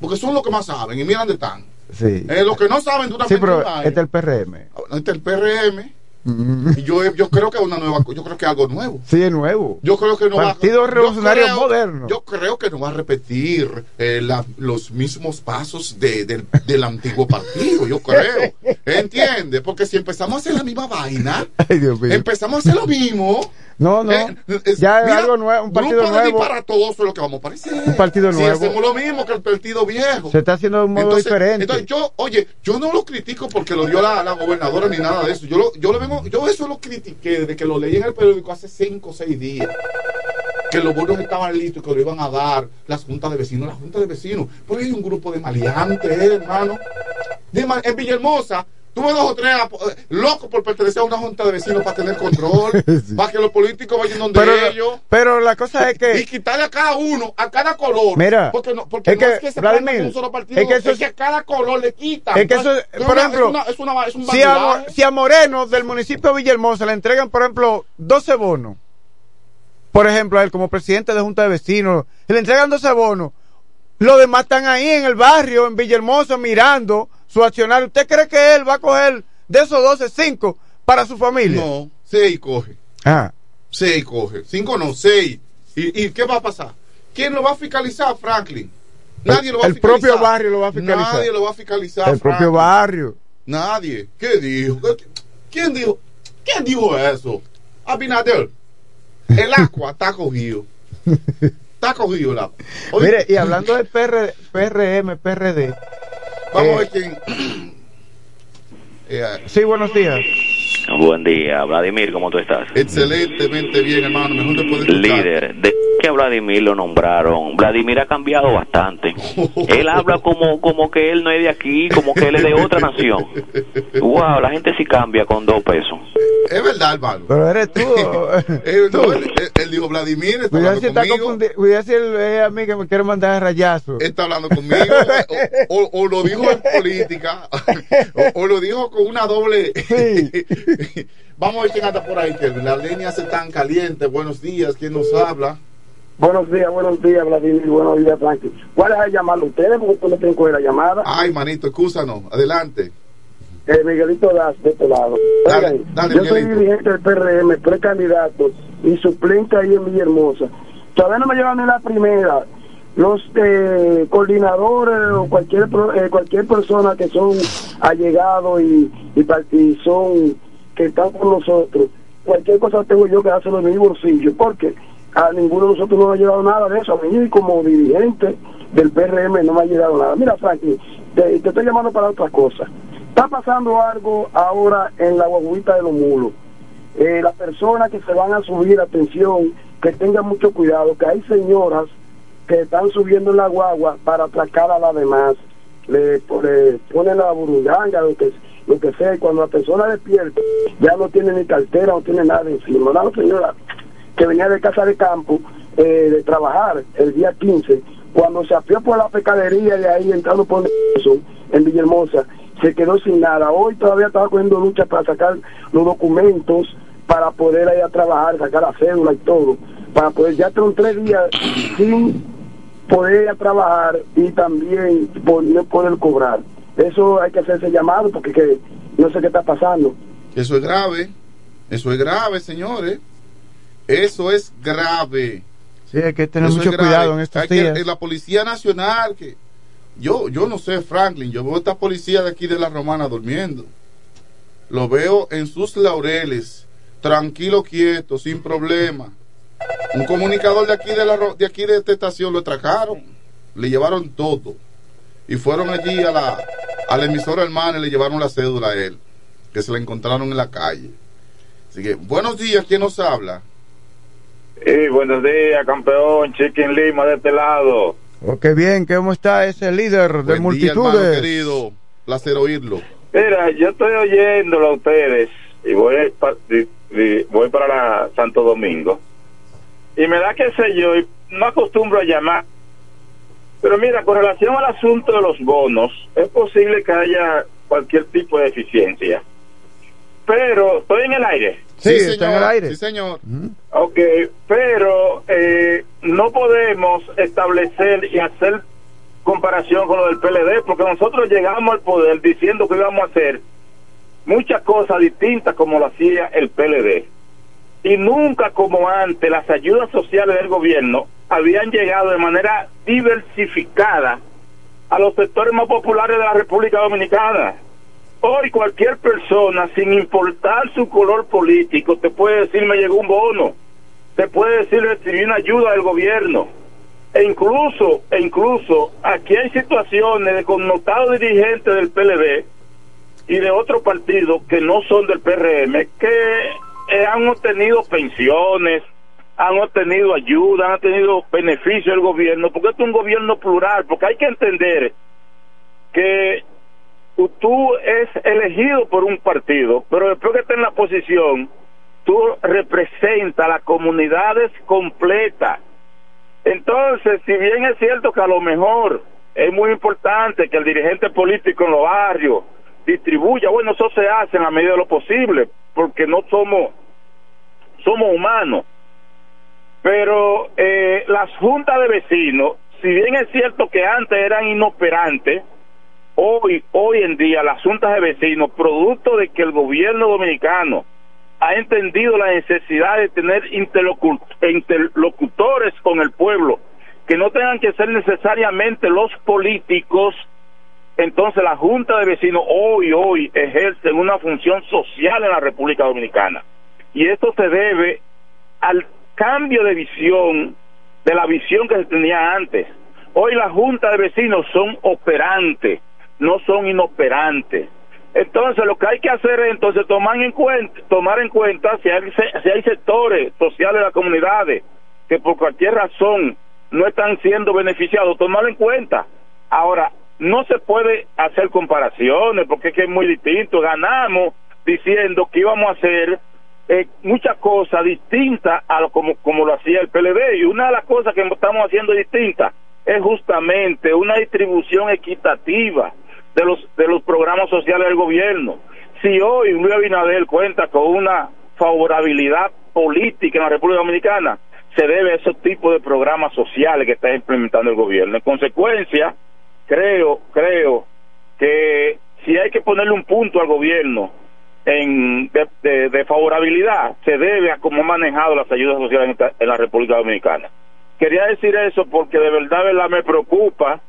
Porque son los que más saben, y mira dónde están. Sí. Eh, los que no saben duran Sí, pero 21 años. este es el PRM. Este es el PRM. Y yo, yo creo que una nueva, yo creo que algo nuevo. Sí, es nuevo. Yo creo que no Partido va, yo Revolucionario creo- Moderno. Yo creo que no va a repetir eh, la- los mismos pasos de- del, del antiguo partido. Yo creo. <laughs> ¿Entiendes? Porque si empezamos a hacer la misma vaina, Ay, Dios mío. empezamos a hacer lo mismo. No, no. eh, es- ya es mira, algo nuevo, un partido grupo nuevo. disparatosos es lo que vamos a parecer. Un partido Si nuevo. hacemos lo mismo que el partido viejo. Se está haciendo de un modo Entonces- diferente. Entonces yo, oye, yo no lo critico porque lo dio la, la gobernadora ni nada de eso. Yo lo, yo lo vengo, yo eso lo critiqué desde que lo leí en el periódico hace cinco o seis días. Que los bonos estaban listos y que lo iban a dar las juntas de vecinos, las juntas de vecinos. Pero hay un grupo de maleantes, hermano. De en Villahermosa, tuve dos o tres eh, locos por pertenecer a una junta de vecinos para tener control, <laughs> para que los políticos vayan donde pero, ellos. pero la cosa es Y que. quitarle a cada uno, a cada color. Mira, porque no, porque es no que, es que se Vladimir, un solo partido, es que eso es que a cada color le quitan. Es que eso, por una- ejemplo, es, una, es, una- es un si, a, si a Moreno del municipio de Villahermosa le entregan, por ejemplo, 12 bonos, por ejemplo, a él como presidente de Junta de Vecinos, y le entregan 12 bonos, los demás están ahí en el barrio, en Villahermosa, mirando su accionario. ¿Usted cree que él va a coger de esos 12, 5 para su familia? No, seis coge. Ah. Seis coge. Cinco no, seis. ¿Y, ¿Y qué va a pasar? ¿Quién lo va a fiscalizar, Franklin? Nadie lo va a el fiscalizar. propio barrio lo va a fiscalizar. Nadie lo va a fiscalizar. El propio barrio. Nadie. ¿Qué dijo? ¿Quién dijo? ¿Quién dijo eso? Abinader. El agua está cogido. <laughs> Está cogido el agua. Mire, y hablando de PR, PRM, PRD. Vamos <clears throat> eh, a ver quién. Eh, Sí, buenos días. Buen día, Vladimir, ¿cómo tú estás? excelentemente bien, hermano. Mejor te puedo escuchar. Líder, de que a Vladimir lo nombraron, Vladimir ha cambiado bastante. Él habla como, como que él no es de aquí, como que él es de otra nación. Wow, la gente sí cambia con dos pesos. Es verdad, hermano. Pero eres tú. <laughs> Eh, no, él, él- él dijo Vladimir, está Cuidado hablando si conmigo. confundido. Cuidado si él es a mí que me quiere mandar a rayazo. Está hablando conmigo. O, o- o lo dijo en <laughs> política. <laughs> O, o lo dijo con una doble. <laughs> Vamos a ver quién anda por ahí, que las líneas están calientes. Buenos días, ¿quién nos habla? Buenos días, buenos días, Vladimir. Buenos días, Frankie. ¿Cuál es el llamarlo ustedes? Porque usted no tiene que la llamada. Ay, manito, excúsanos. Adelante. Eh, Miguelito Das, de este lado. Dale, Oigan, dale, yo soy dirigente del PRM, precandidato y suplente ahí en Villahermosa. Todavía no me llevan ni la primera. Los eh, coordinadores o cualquier eh, cualquier persona que son allegados y, y, y son que están con nosotros, cualquier cosa tengo yo que hacerlo en mi bolsillo. Porque a ninguno de nosotros no ha llegado nada de eso. A mí como dirigente del PRM no me ha llegado nada. Mira, Frankie, te, te estoy llamando para otra cosa. Está pasando algo ahora en la guaguita de los mulos. Eh, las personas que se van a subir, atención, que tengan mucho cuidado, que hay señoras que están subiendo en la guagua para atracar a las demás. Le, le ponen la burundanga, lo que, lo que sea, y cuando la persona despierta, ya no tiene ni cartera, no tiene nada encima. Una señora que venía de casa de campo eh, de trabajar el día 15, cuando se apió por la pecadería de ahí, entrando por eso, en Villahermosa, se quedó sin nada. Hoy todavía estaba cogiendo lucha para sacar los documentos para poder ir a trabajar, sacar la cédula y todo, para poder, ya tengo tres días sin poder ir a trabajar y también no poder cobrar. Eso hay que hacerse llamado porque que, no sé qué está pasando. Eso es grave. Eso es grave, señores. Eso es grave. Sí, hay que tener Eso mucho cuidado en estos Hay que- días. la Policía Nacional, que yo, yo no sé, Franklin, yo veo a esta policía de aquí de la Romana durmiendo. Lo veo en sus laureles, tranquilo, quieto, sin problema. Un comunicador de aquí de, la, ro- de aquí de esta estación lo atracaron, le llevaron todo. Y fueron allí a la, a la emisora hermana y le llevaron la cédula a él, que se la encontraron en la calle. Así que, buenos días, ¿quién nos habla? Y buenos días, campeón. Chicken Lima de este lado. Oh, qué bien, ¿cómo está ese líder de Buen día, hermano multitudes? querido. Placer oírlo. Mira, yo estoy oyéndolo a ustedes y voy, pa- y- y voy para la Santo Domingo. Y me da que sé yo, y no acostumbro a llamar. Pero mira, con relación al asunto de los bonos, es posible que haya cualquier tipo de deficiencia. Pero, ¿estoy en el aire? Sí, está en el aire. Sí, señor. Ok, pero eh, no podemos establecer y hacer comparación con lo del PLD, porque nosotros llegamos al poder diciendo que íbamos a hacer muchas cosas distintas como lo hacía el PLD. Y nunca como antes las ayudas sociales del gobierno habían llegado de manera diversificada a los sectores más populares de la República Dominicana. Hoy cualquier persona, sin importar su color político, te puede decir me llegó un bono, te puede decir recibí una ayuda del gobierno. E incluso, e incluso, aquí hay situaciones de connotados dirigentes del PLD y de otros partidos que no son del PRM, que han obtenido pensiones, han obtenido ayuda, han obtenido beneficios del gobierno, porque esto es un gobierno plural, porque hay que entender que tú es elegido por un partido, pero después que estés en la posición, tú representas a las comunidades completas. Entonces, si bien es cierto que a lo mejor es muy importante que el dirigente político en los barrios distribuya, bueno, eso se hace en la medida de lo posible, porque no somos, somos humanos. Pero eh, las juntas de vecinos, si bien es cierto que antes eran inoperantes, hoy, hoy en día las juntas de vecinos, producto de que el gobierno dominicano ha entendido la necesidad de tener interlocu- interlocutores con el pueblo, que no tengan que ser necesariamente los políticos, entonces la Junta de Vecinos hoy, hoy ejercen una función social en la República Dominicana. Y esto se debe al cambio de visión, de la visión que se tenía antes. Hoy las juntas de vecinos son operantes, no son inoperantes. Entonces lo que hay que hacer es entonces tomar en cuenta, tomar en cuenta si hay, si hay sectores sociales de las comunidades que por cualquier razón no están siendo beneficiados, tomarlo en cuenta. Ahora, no se puede hacer comparaciones porque es que es muy distinto. Ganamos diciendo que íbamos a hacer eh, muchas cosas distintas a lo como, como lo hacía el PLD y una de las cosas que estamos haciendo distintas es justamente una distribución equitativa de los de los programas sociales del gobierno. Si hoy Luis Abinader cuenta con una favorabilidad política en la República Dominicana, se debe a esos tipos de programas sociales que está implementando el gobierno. En consecuencia, creo, creo que si hay que ponerle un punto al gobierno en, de, de- de favorabilidad, se debe a cómo ha manejado las ayudas sociales en, esta- en la República Dominicana. Quería decir eso porque de verdad, de verdad me preocupa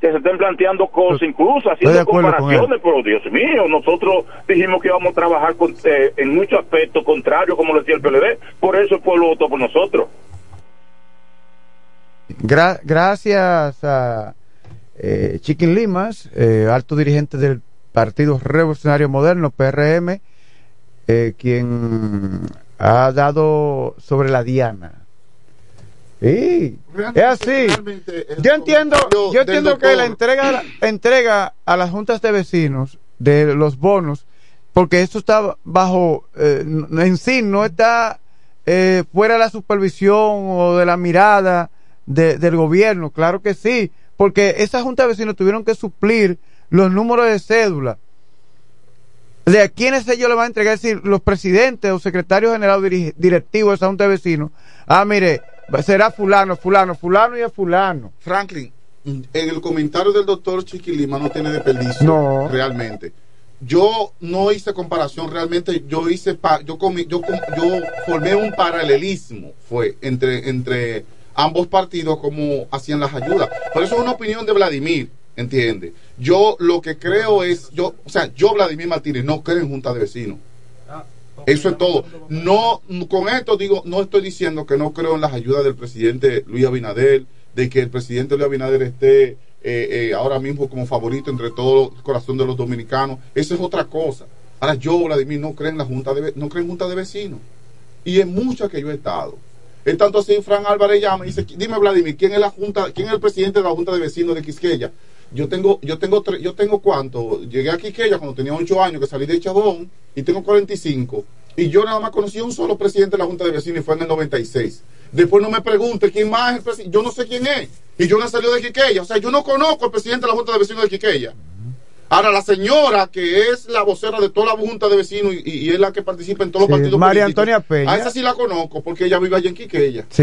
que se estén planteando cosas, incluso haciendo comparaciones, pero Dios mío, nosotros dijimos que íbamos a trabajar con- eh, en muchos aspectos contrarios, como lo decía el PLD, por eso el pueblo votó por nosotros. Gra- gracias a eh, Chiquín Limas, eh, alto dirigente del Partido Revolucionario Moderno, PRM, eh, quien ha dado sobre la diana. Sí, es así. Yo entiendo, yo entiendo que la entrega, la entrega a las juntas de vecinos de los bonos, porque esto está bajo, eh, en sí no está eh, fuera de la supervisión o de la mirada de- del gobierno, claro que sí, porque esas juntas de vecinos tuvieron que suplir los números de cédula de a quiénes ellos le van a entregar, es decir, los presidentes o secretarios generales directivos de esa junta de vecinos. Ah, mire, será fulano, fulano, fulano y es fulano. Franklin, en el comentario del doctor Chiquilima no tiene desperdicio. No. Realmente. Yo no hice comparación, realmente yo hice, pa- yo, comi- yo, yo formé un paralelismo, fue, entre, entre ambos partidos como hacían las ayudas. Por eso es una opinión de Vladimir, ¿entiende? Yo lo que creo es, yo, o sea, yo Vladimir Martínez no creo en junta de vecinos. Eso es todo. No, con esto digo, no estoy diciendo que no creo en las ayudas del presidente Luis Abinader, de que el presidente Luis Abinader esté eh, eh, ahora mismo como favorito entre todo el corazón de los dominicanos. Eso es otra cosa. Ahora yo, Vladimir, no creo en la junta de, no creo en junta de vecinos. Y en muchas que yo he estado. Es tanto así, Fran Álvarez llama y dice, dime Vladimir, ¿quién es la junta, quién es el presidente de la junta de vecinos de Quisqueya? Yo tengo, yo tengo tre- yo tengo cuánto, llegué a Quisqueya cuando tenía 8 años, que salí de Chabón, y tengo 45. Y yo nada más conocí a un solo presidente de la junta de vecinos y fue en el 96. Después no me pregunte quién más es el presidente, yo no sé quién es. Y yo no salió de Quiqueya, o sea, yo no conozco al presidente de la junta de vecinos de Quiqueya. Ahora, la señora que es la vocera de toda la junta de vecinos y, y es la que participa en todos Sí, los partidos María políticos, Antonia Peña. A esa sí la conozco porque ella vive allá en Quiqueya. Sí.